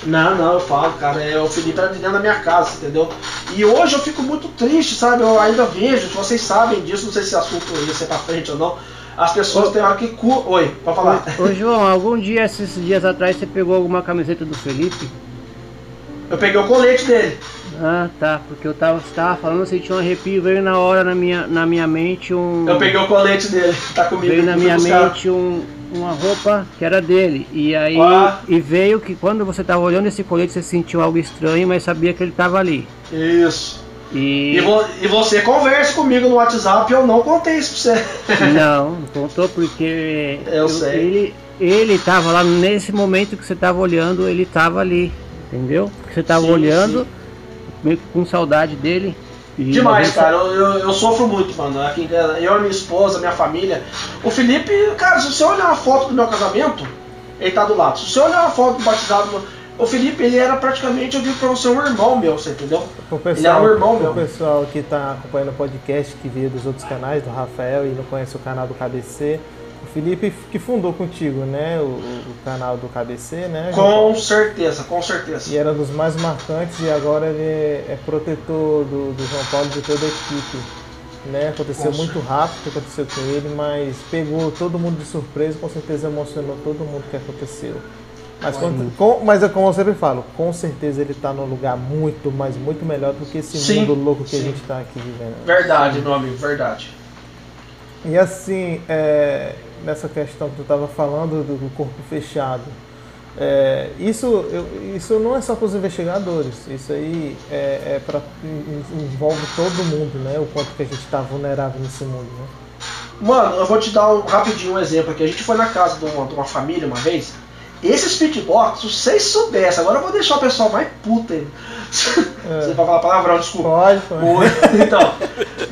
Não, não, eu falo, cara, é, o Felipe era de dentro da minha casa, entendeu? E hoje eu fico muito triste, sabe? Eu ainda vejo, vocês sabem disso, não sei se assunto ia ser pra frente ou não. As pessoas têm hora que cu. Oi, pode falar. Ô João, algum dia, esses dias atrás, você pegou alguma camiseta do Felipe? Eu peguei o colete dele. Ah, tá, porque eu tava, tava falando, tinha um arrepio, veio na hora na minha, na minha mente um. Eu peguei o colete dele, <laughs> tá comigo. Veio na minha buscar. mente um, uma roupa que era dele. E aí Ah. e veio que quando você tava olhando esse colete, você sentiu algo estranho, mas sabia que ele tava ali. Isso. E. E, vo- e você conversa comigo no WhatsApp, eu não contei isso pra você. <laughs> Não, contou porque Eu sei. ele ele tava lá nesse momento que você tava olhando, ele tava ali, entendeu? Que você tava Sim, olhando, meio que com saudade dele. E Demais, cara. Eu, eu, eu sofro muito, mano. Aqui, em casa, eu, minha esposa, minha família. O Felipe, cara, se você olhar uma foto do meu casamento, ele tá do lado. Se você olhar uma foto do batizado. O Felipe, ele era praticamente, eu digo pra você, um irmão meu, você entendeu? Ele é pessoal, um irmão meu. pessoal que está acompanhando o podcast, que veio dos outros canais, do Rafael, e não conhece o canal do KBC, o Felipe que fundou contigo, né? O, o- canal do KBC, né? Com certeza, com certeza. E era um dos mais marcantes e agora ele é, é protetor do, do João Paulo e de toda a equipe. Né? Aconteceu Com muito rápido o que aconteceu com ele, mas pegou todo mundo de surpresa, com certeza emocionou todo mundo que aconteceu. Mas, com, com- mas é como eu sempre falo, com certeza ele está num lugar muito, mas muito melhor do que esse Sim, mundo louco que a sim. gente está aqui vivendo. Verdade, meu amigo, verdade. E assim, é, nessa questão que tu estava falando do, corpo fechado, é, isso, eu- isso não é só para os investigadores, isso aí é, é pra, en- envolve todo mundo, né? O quanto que a gente está vulnerável nesse mundo, né? Mano, eu vou te dar um, rapidinho um exemplo aqui. A gente foi na casa de uma, de uma família uma vez. Esse speedbox, se vocês soubessem, agora eu vou deixar o pessoal mais puta ainda. Você vai falar palavrão, desculpa. Pode, pode. Então,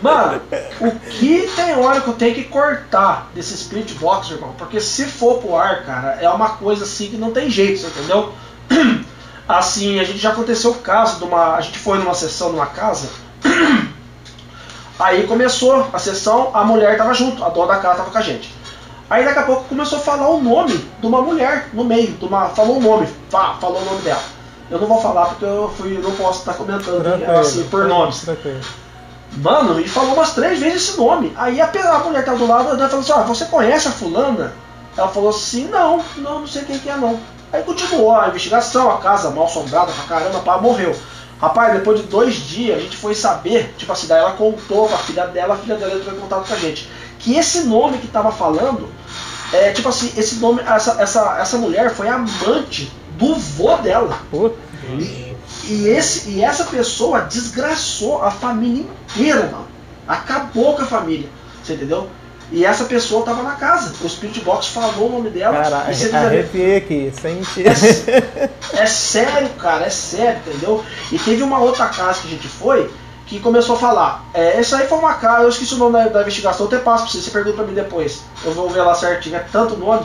mano, o que tem hora que eu tenho que cortar desse split box, irmão? Porque se for pro ar, cara, é uma coisa assim que não tem jeito, você entendeu? <clears throat> Assim, a gente já aconteceu o caso de uma. A gente foi numa sessão numa casa. <clears throat> Aí começou a sessão, a mulher tava junto, a dona da casa tava com a gente. Aí daqui a pouco começou a falar o nome de uma mulher no meio, uma, falou o nome, pá, falou o nome dela. Eu não vou falar porque eu fui, não posso estar comentando Tranquilo, assim, por nomes. Tranquilo. Mano, e falou umas três vezes esse nome. Aí a, a mulher que tava do lado ela falou assim: ah, você conhece a fulana? Ela falou assim: não, não, não sei quem que é não. Aí continuou a investigação, a casa mal assombrada pra caramba, pá, morreu. Rapaz, depois de dois dias a gente foi saber, tipo assim, daí ela contou pra filha dela, a filha dela entrou em contato com a gente. Que esse nome que tava falando, é tipo assim, esse nome, essa, essa, essa mulher foi amante do vô dela. Puta, E, esse, e essa pessoa desgraçou a família inteira, mano. Acabou com a família. Você entendeu? E essa pessoa tava na casa. O Spirit Box falou o nome dela. cara, e você arrepiei aqui, sem mentira. é, é sério, cara, é sério, entendeu? E teve uma outra casa que a gente foi que começou a falar. É, essa aí foi uma casa, eu esqueci o nome da, da investigação, eu até passo pra você, você pergunta pra mim depois. Eu vou ver lá certinho, é tanto nome.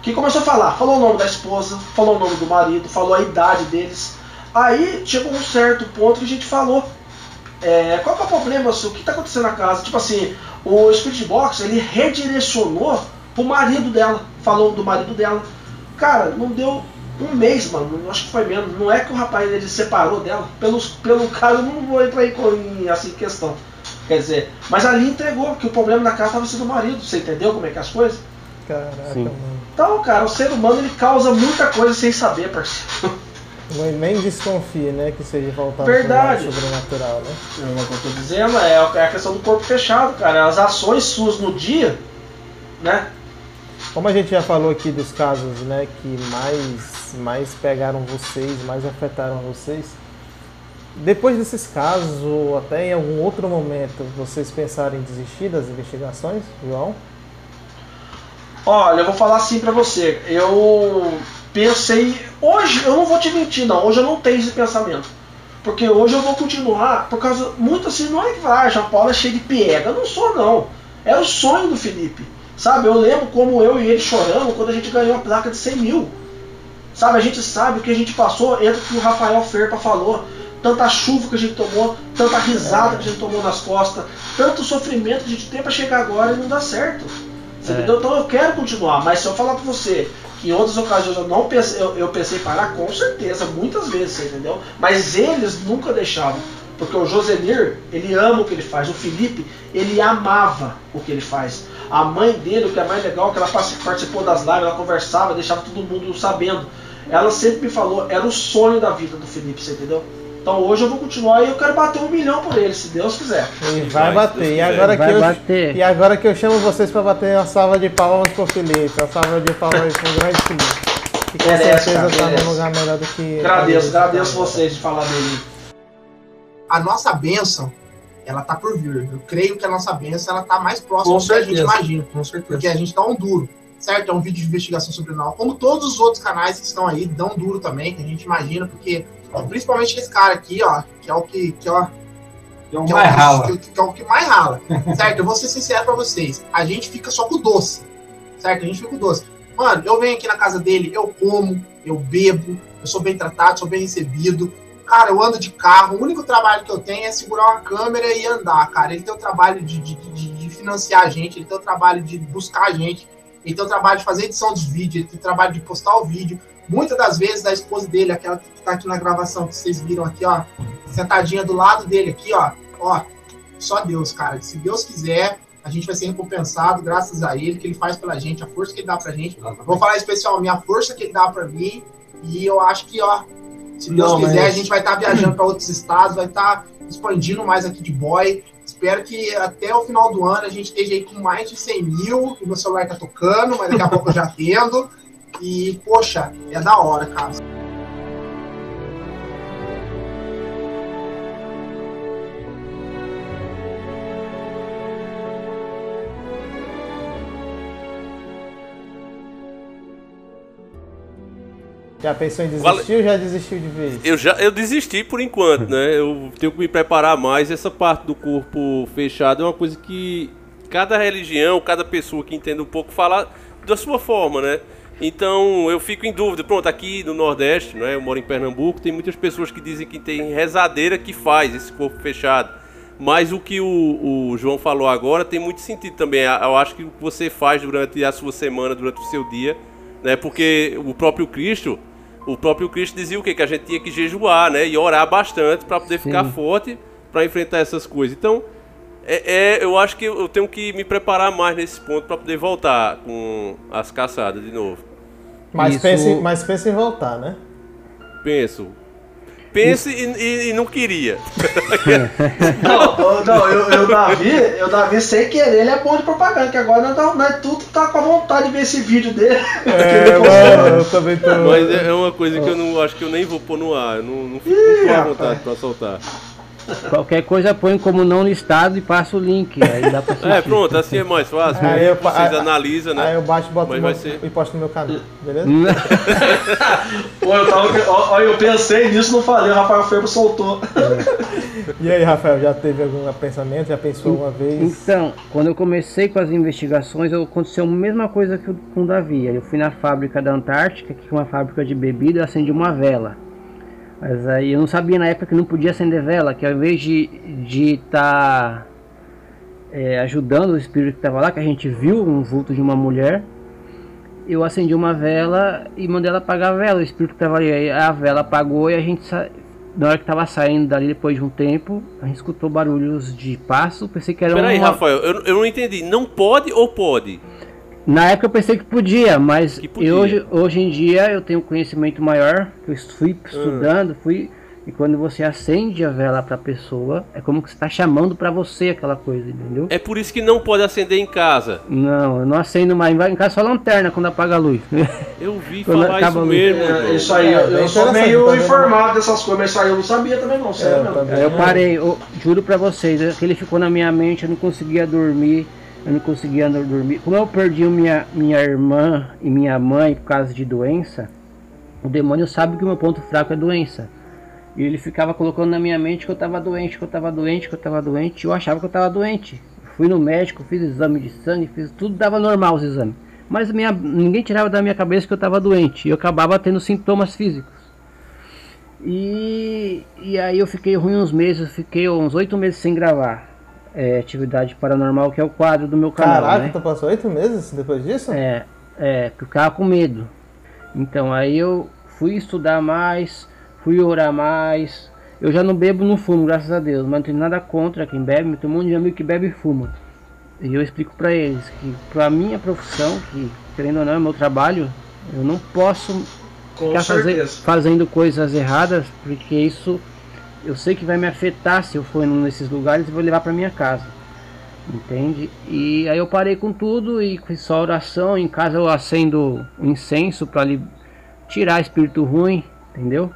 Que começou a falar, falou o nome da esposa, falou o nome do marido, falou a idade deles. Aí chegou um certo ponto que a gente falou. é, qual que é o problema? O que está acontecendo na casa? Tipo assim, o Spirit Box ele redirecionou pro marido dela, falou do marido dela. Cara, não deu um mês, mano. Acho que foi menos. Não é que o rapaz ele separou dela. Pelos, pelo caso, eu não vou entrar em, em assim, questão. Quer dizer, mas ali entregou que o problema da casa estava sendo o marido. Você entendeu como é que é as coisas? Caraca, Sim. mano. Então, cara, o ser humano ele causa muita coisa sem saber, parceiro. Nem desconfie, né, que seja voltado Verdade. pro sobrenatural, né? É o que eu tô dizendo, é a é a questão do corpo fechado, cara. As ações suas no dia, né? Como a gente já falou aqui dos casos, né, que mais, mais pegaram vocês, mais afetaram vocês, depois desses casos, ou até em algum outro momento, vocês pensaram em desistir das investigações, João? Olha, eu vou falar assim pra você. Eu pensei. Hoje, eu não vou te mentir, não. Hoje eu não tenho esse pensamento. Porque hoje eu vou continuar, por causa. Muito assim, não é que ah, João Paulo é cheio de piega. Eu não sou, não. É o sonho do Felipe. Sabe? Eu lembro como eu e ele choramos quando a gente ganhou a placa de 100 mil. Sabe, a gente sabe o que a gente passou, entra o que o Rafael Ferpa falou. Tanta chuva que a gente tomou, tanta risada que a gente tomou nas costas, tanto sofrimento que a gente tem para chegar agora e não dá certo. Você É. entendeu? Então eu quero continuar, mas se eu falar pra você que em outras ocasiões eu não pensei, eu, eu pensei em parar, com certeza, muitas vezes, entendeu? Mas eles nunca deixavam. Porque o Josenir, ele ama o que ele faz. O Felipe, ele amava o que ele faz. A mãe dele, o que é mais legal, é que ela partic- participou das lives, ela conversava, deixava todo mundo sabendo. Ela sempre me falou, era o sonho da vida do Felipe, você entendeu? Então hoje eu vou continuar e eu quero bater um milhão por ele, se Deus quiser. E Vai, bater. E agora, Vai que eu, bater. e agora que eu chamo vocês pra bater uma salva de palmas pro Felipe. Uma salva de palmas pro grande Felipe. Que com Merece, certeza cara, tá num lugar melhor do que. Agradeço, agradeço vocês de falar dele. A nossa bênção, ela tá por vir. Eu creio que a nossa bênção, ela tá mais próxima Com do que a gente imagina. Com certeza. Porque a gente dá um duro, certo? É um vídeo de investigação sobrenatural. Como todos os outros canais que estão aí, dão duro também, que a gente imagina, porque principalmente esse cara aqui, ó, que é o que, que, ó, É o que, mais rala. que, que é o que mais rala. <laughs> certo? Eu vou ser sincero pra vocês. A gente fica só com o doce. Certo? A gente fica com o doce. Mano, eu venho aqui na casa dele, eu como, eu bebo, eu sou bem tratado, sou bem recebido. Cara, eu ando de carro. O único trabalho que eu tenho é segurar uma câmera e andar, cara. Ele tem o trabalho de, de, de- de financiar a gente, ele tem o trabalho de buscar a gente, ele tem o trabalho de fazer edição dos vídeos, ele tem o trabalho de postar o vídeo. Muitas das vezes da esposa dele, aquela que tá aqui na gravação, que vocês viram aqui, ó, sentadinha do lado dele aqui, ó, ó, só Deus, cara. Se Deus quiser, a gente vai ser recompensado graças a ele, que ele faz pela gente, a força que ele dá pra gente. Vou falar especialmente a força que ele dá pra mim. E eu acho que, ó, se Deus Não, quiser, mas- a gente vai estar viajando para outros estados, vai estar expandindo mais aqui de boy. Espero que até o final do ano a gente esteja aí com mais de 100 mil. O meu celular tá tocando, mas daqui a pouco eu já atendo. E, poxa, é da hora, cara. Já pensou em desistir ou já desistiu de vez? Eu já eu desisti por enquanto, né? Eu tenho que me preparar mais. Essa parte do corpo fechado é uma coisa que cada religião, cada pessoa que entende um pouco fala da sua forma, né? Então eu fico em dúvida. Pronto, aqui no Nordeste, né? Eu moro em Pernambuco, tem muitas pessoas que dizem que tem rezadeira que faz esse corpo fechado. Mas o que o, o João falou agora tem muito sentido também. Eu acho que o que você faz durante a sua semana, durante o seu dia, né? Porque o próprio Cristo, o próprio Cristo dizia o quê? Que a gente tinha que jejuar, né? E orar bastante para poder ficar Sim. forte para enfrentar essas coisas. Então, é, é, eu acho que eu tenho que me preparar mais nesse ponto para poder voltar com as caçadas de novo. Mas, Isso- pense, mas pense em voltar, né? Penso. Pense e, e- e não queria. <laughs> Não, não eu, eu, Davi, eu, Davi, sem querer, ele é bom de propaganda, que agora nós, tá- nós tudo tá com a vontade de ver esse vídeo dele. É, <laughs> mano, eu também tô. Mas é é uma coisa que eu não acho que eu nem vou pôr no ar. Eu não, não fico à vontade para soltar. Qualquer coisa põe como não listado e passa o link. Aí dá pra assistir. É, pronto, assim é mais fácil. Aí eu pa- Vocês analisam, né? Aí eu baixo, boto meu, ser- e posto no meu canal, beleza? <laughs> Pô, eu, tava, eu pensei nisso, não falei, o Rafael Ferbo soltou. E aí, Rafael, já teve algum pensamento? Já pensou uma vez? Então, quando eu comecei com as investigações, eu- aconteceu a mesma coisa que o- com o Davi. Eu fui na fábrica da Antártica, que é uma fábrica de bebida, eu acendi uma vela. Mas aí eu não sabia na época que não podia acender vela, que ao invés de estar de tá, é, ajudando o espírito que estava lá, que a gente viu um vulto de uma mulher, eu acendi uma vela e mandei ela apagar a vela, o espírito que estava ali. A vela apagou e a gente sa... na hora que estava saindo dali depois de um tempo, a gente escutou barulhos de passo, pensei que era Peraí, uma... Rafael, eu, eu não entendi. Não pode ou pode? Na época eu pensei que podia, mas Que podia. eu hoje, hoje em dia eu tenho conhecimento maior, que eu fui Ah. estudando, fui e quando você acende a vela para a pessoa, é como que você está chamando para você aquela coisa, entendeu? É por isso que não pode acender em casa. Não, eu não acendo mais, em casa só lanterna quando apaga a luz. <laughs> Eu vi <laughs> Quando falar isso mesmo. É, isso aí, eu, É, eu sou meio informado dessas coisas, mas isso aí eu não sabia também não, sério eu mesmo. também. Aí eu parei, eu juro pra vocês, aquele ficou na minha mente, eu não conseguia dormir, eu não conseguia dormir. Como eu perdi minha, minha irmã e minha mãe por causa de doença, o demônio sabe que o meu ponto fraco é doença. E ele ficava colocando na minha mente que eu tava doente, que eu tava doente, que eu tava doente, eu achava que eu tava doente. Fui no médico, fiz exame de sangue, fiz tudo, dava normal os exames. Mas minha, ninguém tirava da minha cabeça que eu estava doente. E eu acabava tendo sintomas físicos. E, e aí eu fiquei ruim uns meses, fiquei uns oito meses sem gravar. É, atividade paranormal, que é o quadro do meu canal. Caraca, né? tu passou oito meses depois disso? É, é, que eu ficava com medo. Então aí eu fui estudar mais, fui orar mais. Eu já não bebo, não fumo, graças a Deus, mas não tenho nada contra quem bebe, tem um monte de amigo que bebe e fuma. E eu explico pra eles que pra minha profissão, que querendo ou não é meu trabalho, eu não posso Com ficar faze- fazendo coisas erradas, porque isso eu sei que vai me afetar se eu for num desses lugares e vou levar pra minha casa. Entende? E aí eu parei com tudo e fiz só oração. Em casa eu acendo um incenso para tirar espírito ruim, entendeu?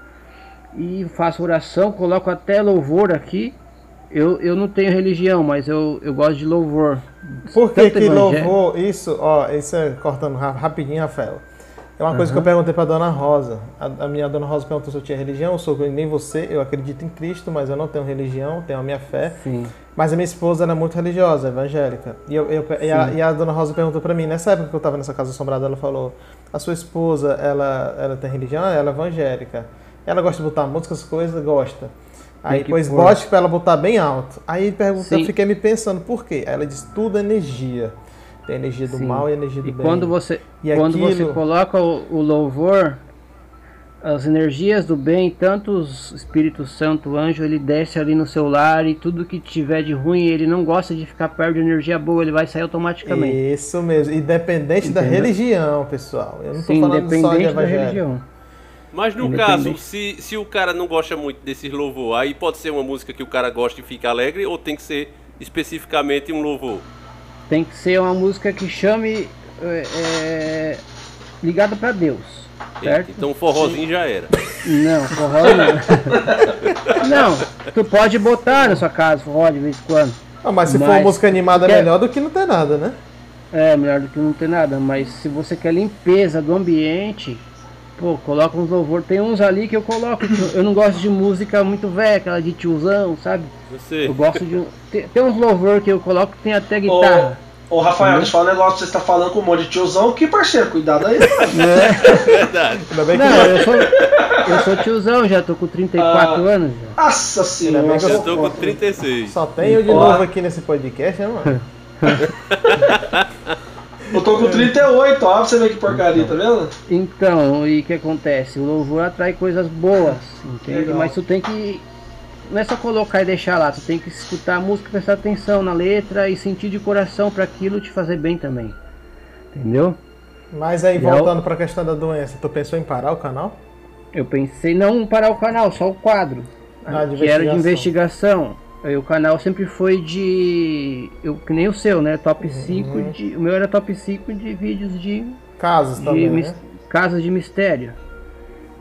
E faço oração, coloco até louvor aqui. Eu, eu não tenho religião, mas eu, eu gosto de louvor. Por que que louvor, isso, ó, isso é cortando ra- rapidinho, Rafael. É uma coisa que eu perguntei pra Dona Rosa. A, a minha Dona Rosa perguntou se eu tinha religião. Eu sou nem você, eu acredito em Cristo, mas eu não tenho religião, tenho a minha fé. Sim. Mas a minha esposa ela é muito religiosa, evangélica. E, eu, eu- e, a, e a Dona Rosa perguntou pra mim, nessa época que eu tava nessa casa assombrada, ela falou: A sua esposa, ela, ela tem religião? Ela é evangélica. Ela gosta de botar música, essas coisas? Gosta. Aí, que pois pôr. bote pra ela botar bem alto. Aí pergunta, eu fiquei me pensando, por quê? Ela disse: Tudo é energia. Tem energia do Sim. mal e energia do E bem. quando você, E quando você aquilo- coloca o, o louvor, as energias do bem, tanto os Espírito Santo, o anjo, ele desce ali no seu lar e tudo que tiver de ruim, ele não gosta de ficar perto de energia boa, ele vai sair automaticamente. Isso mesmo, independente da Entendeu? religião, pessoal. Eu não tô Sim, falando só de da religião. Mas no caso, se, se o cara não gosta muito desses louvor, aí pode ser uma música que o cara gosta e fica alegre, ou tem que ser especificamente um louvor? Tem que ser uma música que chame é, é, ligada para Deus, certo? Então um forrozinho já era. Não, forró não. <laughs> não, tu pode botar na sua casa forró de vez em quando. Ah, mas se for Mas- música animada é quer- melhor do que não ter nada, né? É, melhor do que não ter nada, mas se você quer limpeza do ambiente, pô, coloca uns louvor. Tem uns ali que eu coloco, eu não gosto de música muito velha, aquela de tiozão, sabe? Você. Eu gosto de. um- Tem, tem uns louvor que eu coloco que tem até guitarra. Ô, Rafael, deixa eu falar um negócio, você tá falando com um monte de tiozão, que parceiro, cuidado aí. <laughs> Verdade. Ainda bem que Não, eu sou, eu sou tiozão, já tô com 34 Ah. anos já. Nossa senhora. Eu tô com 36. só tem eu de novo aqui nesse podcast, né, mano? <laughs> Eu tô com 38, ó, pra você ver que porcaria, tá vendo? Então, e o que acontece? O louvor atrai coisas boas, entende? Legal. Mas tu tem que. Não é só colocar e deixar lá, tu tem que escutar a música, prestar atenção na letra e sentir de coração para aquilo te fazer bem também. Entendeu? Mas aí, E voltando pra questão da doença, tu pensou em parar o canal? Eu pensei não parar o canal, só o quadro. Ah, de que era de investigação. Aí o canal sempre foi de. Eu, que nem o seu, né? Top Uhum. 5 de. O meu era top 5 de vídeos de Casos de também, mis- né? casos de mistério.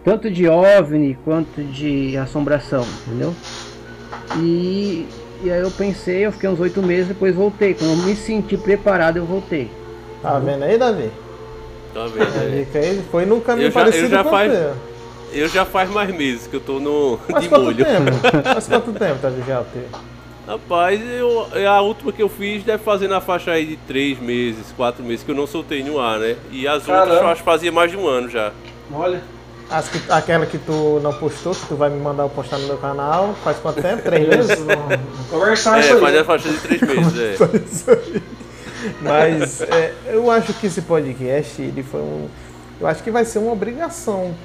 Tanto de OVNI quanto de assombração, entendeu? E, e aí eu pensei, eu fiquei uns oito meses, depois voltei. Quando eu me senti preparado, eu voltei. Tá vendo aí, Davi? Tá vendo? Aí foi num caminho Eu já- parecido eu já com faz- você. Eu já faz mais meses que eu tô no <laughs> Mas de quanto molho. tempo? <laughs> Mas quanto tempo, Davi, já o teu? Rapaz, eu, a última que eu fiz deve fazer na faixa aí de 3 meses, 4 meses, que eu não soltei no ar, né? E as outras Caramba. eu acho que fazia mais de um ano já. Olha. As que- aquela que tu não postou, que tu vai me mandar eu postar no meu canal, faz quanto tempo? Três meses? Conversar É, isso faz aí. a faixa de 3 meses, é. <laughs> Isso aí. Mas é, eu acho que esse podcast, ele foi um. Eu acho que vai ser uma obrigação,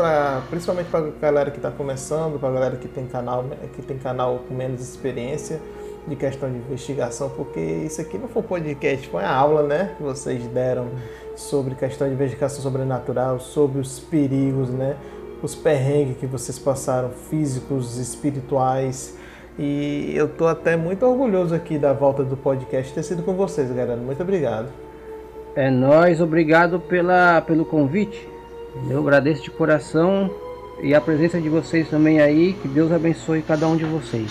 pra, principalmente para a galera que está começando, para a galera que tem, canal, que tem canal com menos experiência de questão de investigação, porque isso aqui não foi um podcast, foi uma aula né, que vocês deram sobre questão de investigação sobrenatural, sobre os perigos, né, os perrengues que vocês passaram, físicos, espirituais. E eu tô até muito orgulhoso aqui da volta do podcast ter sido com vocês, galera. Muito obrigado. É nóis, obrigado pela, pelo convite. Eu agradeço de coração e a presença de vocês também aí. Que Deus abençoe cada um de vocês.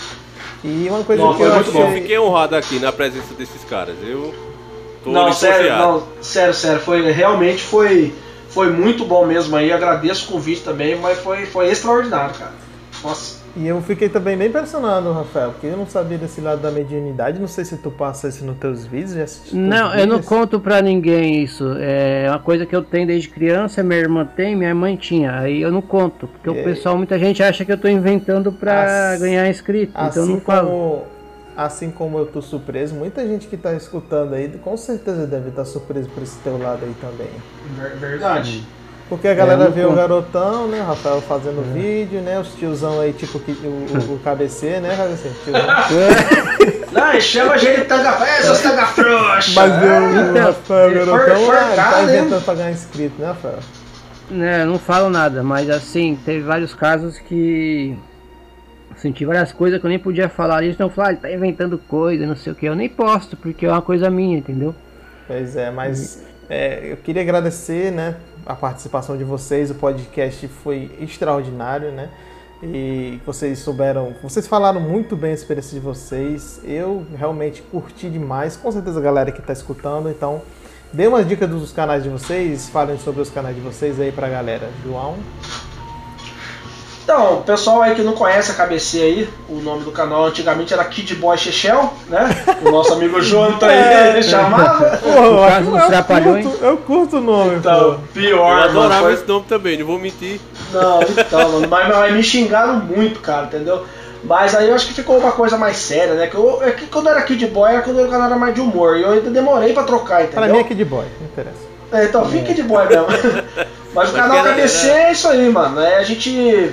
E uma coisa Não, que eu muito achei... bom. Fiquei honrado aqui na presença desses caras. Eu tô Não, sério, não, sério, sério, foi realmente foi, foi muito bom mesmo aí. Agradeço o convite também, mas foi, foi extraordinário, cara. Nossa. E eu fiquei também bem impressionado, Rafael, porque eu não sabia desse lado da mediunidade. Não sei se tu passa isso nos teus vídeos, já assistiu teus Não, eu não conto pra ninguém isso. É uma coisa que eu tenho desde criança, minha irmã tem, minha mãe tinha. Aí eu não conto, porque É. o pessoal, muita gente acha que eu tô inventando pra Assim- ganhar inscrito. então eu Assim não falo. como, assim como eu tô surpreso, muita gente que tá escutando aí com certeza deve estar surpreso por esse teu lado aí também. Ver- Verdade. Porque a galera É, não vê o garotão, né, o Rafael fazendo vídeo, né, os tiozão aí, tipo o, o, o KBC, né, KBC? Tiozão. Não, e chama a gente de tanga. É, seus tanga frouxa. Mas eu, o Então, Rafael, o garotão, foi ah, ele tá hein? inventando pra ganhar inscrito, né, Rafael? Né, eu não falo nada, mas assim, teve vários casos que senti várias coisas que eu nem podia falar. Eles não falam, ah, ele tá inventando coisa, não sei o que. Eu nem posto, porque é uma coisa minha, entendeu? Pois é, mas é, eu queria agradecer, né, a participação de vocês. O podcast foi extraordinário, né? E vocês souberam, vocês falaram muito bem a experiência de vocês. Eu realmente curti demais, com certeza a galera que está escutando. Então, dê umas dicas dos canais de vocês, falem sobre os canais de vocês aí pra galera. João. Então, o pessoal aí que não conhece a KBC aí, o nome do canal antigamente era Kid Boy Chechel, né? O nosso amigo <laughs> Jonathan aí ele chamava. <laughs> Porra, eu, acho- dos eu Trapalhões. curto, eu curto o nome, Então, pô. Eu pior, mano. adorava foi- esse nome também, não vou mentir. Não, então, mano, mas, mas me xingaram muito, cara, entendeu? Mas aí eu acho que ficou uma coisa mais séria, né? Que eu, é que quando eu era Kid Boy era quando o canal era mais de humor. E eu ainda demorei pra trocar, entendeu? Pra mim é Kid Boy, não interessa. É, então, fica Kid Boy mesmo. <laughs> Mas o canal que KBC é isso aí, mano. É, a gente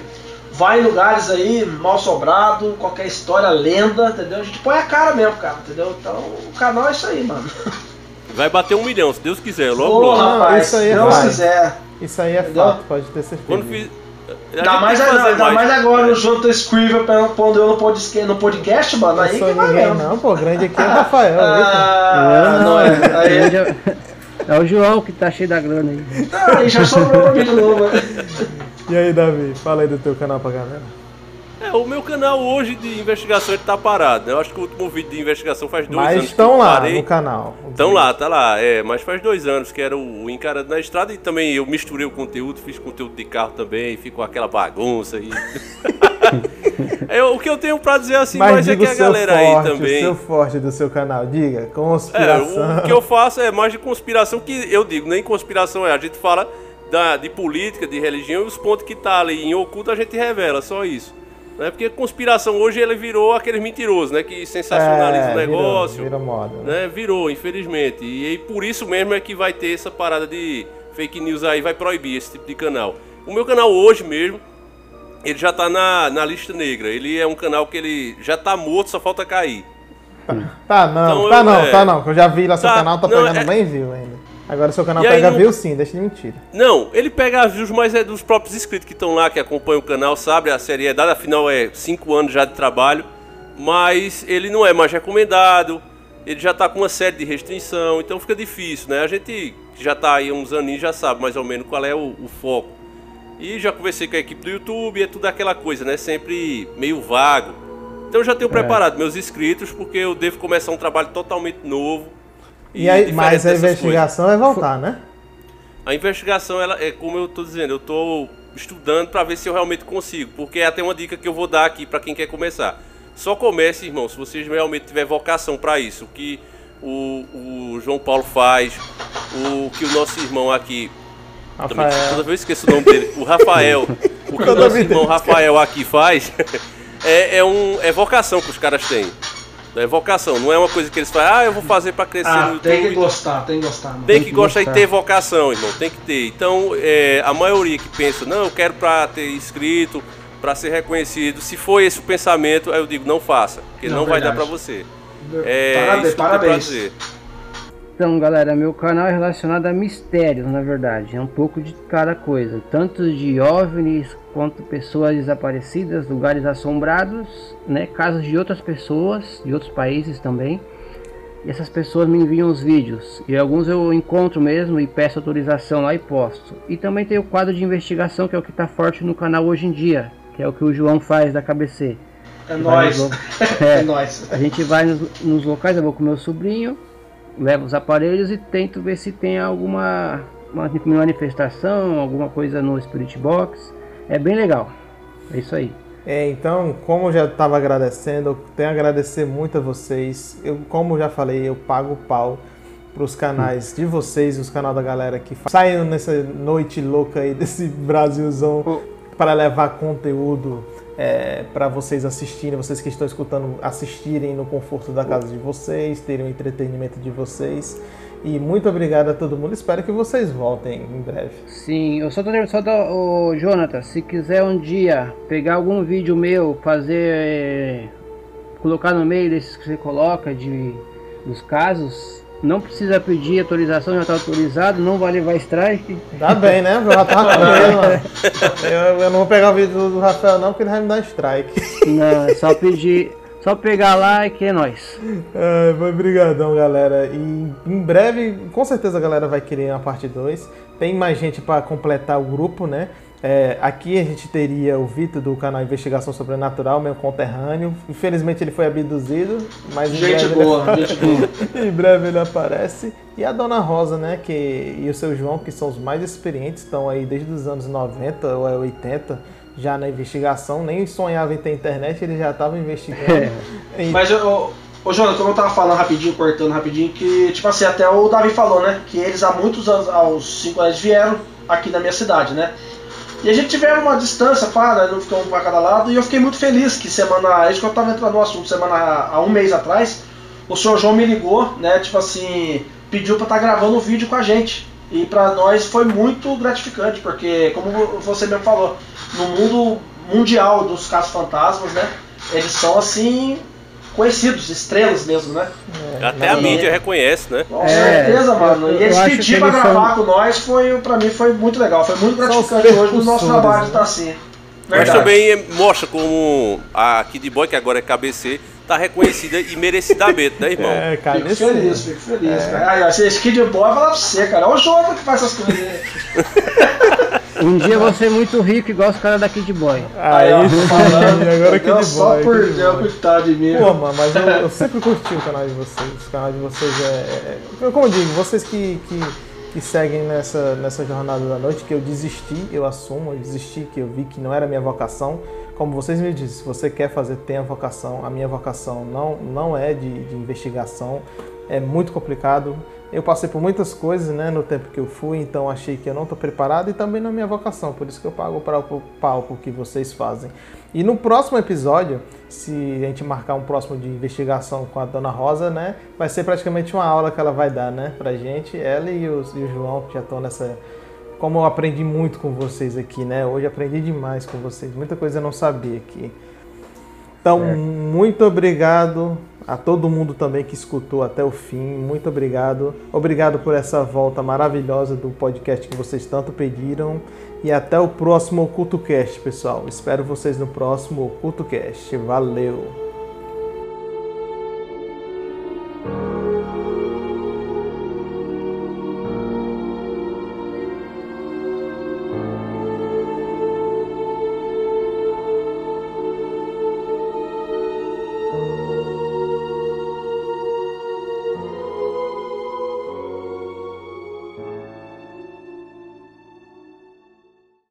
vai em lugares aí, mal sobrado, qualquer história, lenda, entendeu? A gente põe a cara mesmo, cara, entendeu? Então o canal é isso aí, mano. Vai bater um milhão, se Deus quiser, logo Ô, logo. Não, rapaz, isso aí é se Deus fácil. quiser. Isso aí é Entendeu? fato, pode ter certeza. Quando fiz. Ainda mais, não, fazer ainda mais agora o Jonathan Scriver pondo eu no podcast, no podcast mano. Não Aí sou que vai ninguém, mesmo. não, pô. Grande aqui é o Rafael. pô? <laughs> Ah, não é. Aí, é- o João que tá cheio da grana aí. aí já sobrou pra mim de novo. né? E aí, Davi, fala aí do teu canal pra galera. É, o meu canal hoje de investigação ele tá parado, né? Eu acho que o último vídeo de investigação faz dois Mas anos que estão lá parei. no canal. Estão lá, tá lá, é, mas faz dois anos que era o, o Encarando na Estrada e também eu misturei o conteúdo, fiz conteúdo de carro também, ficou aquela bagunça aí. <laughs> <laughs> É, o que eu tenho pra dizer assim, Mas mas, é que o a galera forte, aí o também. seu forte do seu canal. Diga, É, conspiração. o que eu faço é mais de conspiração que eu digo, nem conspiração é. A gente fala da, de política, de religião e os pontos que tá ali em oculto a gente revela, só isso. Né? Porque conspiração hoje ele virou aquele mentiroso, né? Que sensacionaliza É, o negócio. Virou, virou moda. Né? né? Virou, infelizmente. E aí por isso mesmo é que vai ter essa parada de fake news aí, vai proibir esse tipo de canal. O meu canal hoje mesmo, ele já tá na, na lista negra. Ele é um canal que ele já tá morto, só falta cair. Tá, não, Então, tá eu- não, é. tá não. Eu já vi lá seu Tá, canal, tá não, pegando é- bem view ainda. Agora seu canal E pega não- view sim, deixa de mentira. Não, ele pega views, mas é dos próprios inscritos que estão lá, que acompanham o canal, sabe? A seriedade, afinal é 5 anos já de trabalho. Mas ele não é mais recomendado, ele já tá com uma série de restrição, então fica difícil, né? A gente que já tá aí há uns aninhos já sabe mais ou menos qual é o, o foco. E já conversei com a equipe do YouTube, é tudo aquela coisa, né? Sempre meio vago. Então eu já É. tenho preparado meus inscritos, porque eu devo começar um trabalho totalmente novo. E, aí, diferente mas a dessas coisas. investigação é voltar, né? A investigação, ela é como eu tô dizendo, eu tô estudando para ver se eu realmente consigo, porque é até uma dica que eu vou dar aqui para quem quer começar. Só comece, irmão, se vocês realmente tiver vocação para isso, o que o, o João Paulo faz, o que o nosso irmão aqui, também, Rafael. toda vez eu esqueço o nome dele, o Rafael, <laughs> o que o nosso irmão Rafael aqui faz, <laughs> é, é, um, é vocação que os caras têm. É vocação, não é uma coisa que eles fazem, ah, eu vou fazer para crescer no Ah, YouTube. tem que gostar, tem que gostar, mano. Tem que gostar e ter vocação, irmão. Tem que ter. Então, é, a maioria que pensa, não, eu quero pra ter inscrito, pra ser reconhecido. Se for esse o pensamento, aí eu digo, não faça, porque não, Não, vai dar pra você. É, parabéns, isso que eu tenho pra parabéns. Então, galera, meu canal é relacionado a mistérios, na verdade. É um pouco de cada coisa. Tanto de OVNIs, quanto pessoas desaparecidas, lugares assombrados, né? Casos de outras pessoas, de outros países também. E essas pessoas me enviam os vídeos. E alguns eu encontro mesmo e peço autorização lá e posto. E também tem o quadro de investigação, que é o que está forte no canal hoje em dia. Que é o que o João faz da KBC. É nos lo- <laughs> É É, nóis. a gente vai nos, nos locais, eu vou com meu sobrinho, levo os aparelhos e tento ver se tem alguma uma manifestação, alguma coisa no Spirit Box. É bem legal. É isso aí. É, então, como eu já estava agradecendo, eu tenho a agradecer muito a vocês. Eu, como já falei, eu pago o pau para os canais de vocês, os canais da galera que saiam nessa noite louca aí desse <laughs> Brasilzão para levar conteúdo é, para vocês assistirem, vocês que estão escutando, assistirem no conforto da casa de vocês, terem o entretenimento de vocês. E muito obrigado a todo mundo. Espero que vocês voltem em breve. Sim, eu só tô só o Jonathan, se quiser um dia pegar algum vídeo meu, fazer é, colocar no meio desses que você coloca de dos casos, não precisa pedir autorização, já está autorizado, não vai levar strike. Dá bem, né? Eu já tava <laughs> com medo, mano. Eu, eu não vou pegar o vídeo do Rafael não, porque ele vai me dar strike. Não, é só pedir, só pegar lá e que é nóis. É, foi brigadão, galera. E em breve, com certeza a galera vai querer uma parte 2. Tem mais gente para completar o grupo, né? É, aqui a gente teria o Vitor do canal Investigação Sobrenatural, meu conterrâneo. Infelizmente ele foi abduzido, mas em Gente breve, boa, ele... gente boa. <laughs> em breve ele aparece. E a Dona Rosa, né, que e o seu João, que são os mais experientes, estão aí desde os anos 90 ou 80 já na investigação. Nem sonhava em ter internet, ele já estava investigando. E- Mas, ô, ô Jonas, como eu tava falando rapidinho, cortando rapidinho, que, tipo assim, até o Davi falou, né? Que eles há muitos anos, aos 5 anos, vieram aqui na minha cidade, né? E a gente tiveram uma distância, né, não ficamos um pra cada lado, e eu fiquei muito feliz que semana, isso que eu tava entrando no assunto, semana, há um mês atrás, o senhor João me ligou, né, tipo assim, pediu pra estar gravando o vídeo com a gente. E pra nós foi muito gratificante, porque, como você mesmo falou, no mundo mundial dos casos fantasmas, né, eles são, assim, conhecidos, estrelas mesmo, né? Até a mídia é. reconhece, né? Com É, certeza, mano. E eles pediram pra gravar são- com nós, foi, pra mim foi muito legal. Foi muito gratificante hoje no nosso trabalho né? estar assim. Mas Verdade. também é- mostra como a Kid Boy, que agora é KBC, tá reconhecida e merecidamente, né, irmão? <laughs> É, cara, Fico feliz, fico feliz, É. cara. Aí, ó, esse Kid Boy vai falar pra você, cara. É o Jota que faz essas coisas aí. <laughs> Um dia eu vou ser muito rico igual os caras da Kid Boy. Aí, ó, sim, falando. agora que Deus, de Só boy, por que de boy. mim. Pô, mano, mas eu, eu sempre curti o canal de vocês. O canal de vocês é. é- como eu digo, vocês que, que, que seguem nessa, nessa jornada da noite, que eu desisti, eu assumo, eu desisti, que eu vi que não era minha vocação. Como vocês me disseram, se você quer fazer, tenha vocação. A minha vocação não, não é de, de investigação, é muito complicado. Eu passei por muitas coisas né, no tempo que eu fui, então achei que eu não estou preparado e também não é minha vocação, por isso que eu pago para o palco que vocês fazem. E no próximo episódio, se a gente marcar um próximo de investigação com a Dona Rosa, né, vai ser praticamente uma aula que ela vai dar, né, pra gente, ela e, os- e o João que já estão nessa. Como eu aprendi muito com vocês aqui, né? Hoje aprendi demais com vocês, muita coisa eu não sabia aqui. Então, muito obrigado a todo mundo também que escutou até o fim. Muito obrigado. Obrigado por essa volta maravilhosa do podcast que vocês tanto pediram. E até o próximo OcultoCast, pessoal. Espero vocês no próximo OcultoCast. Valeu!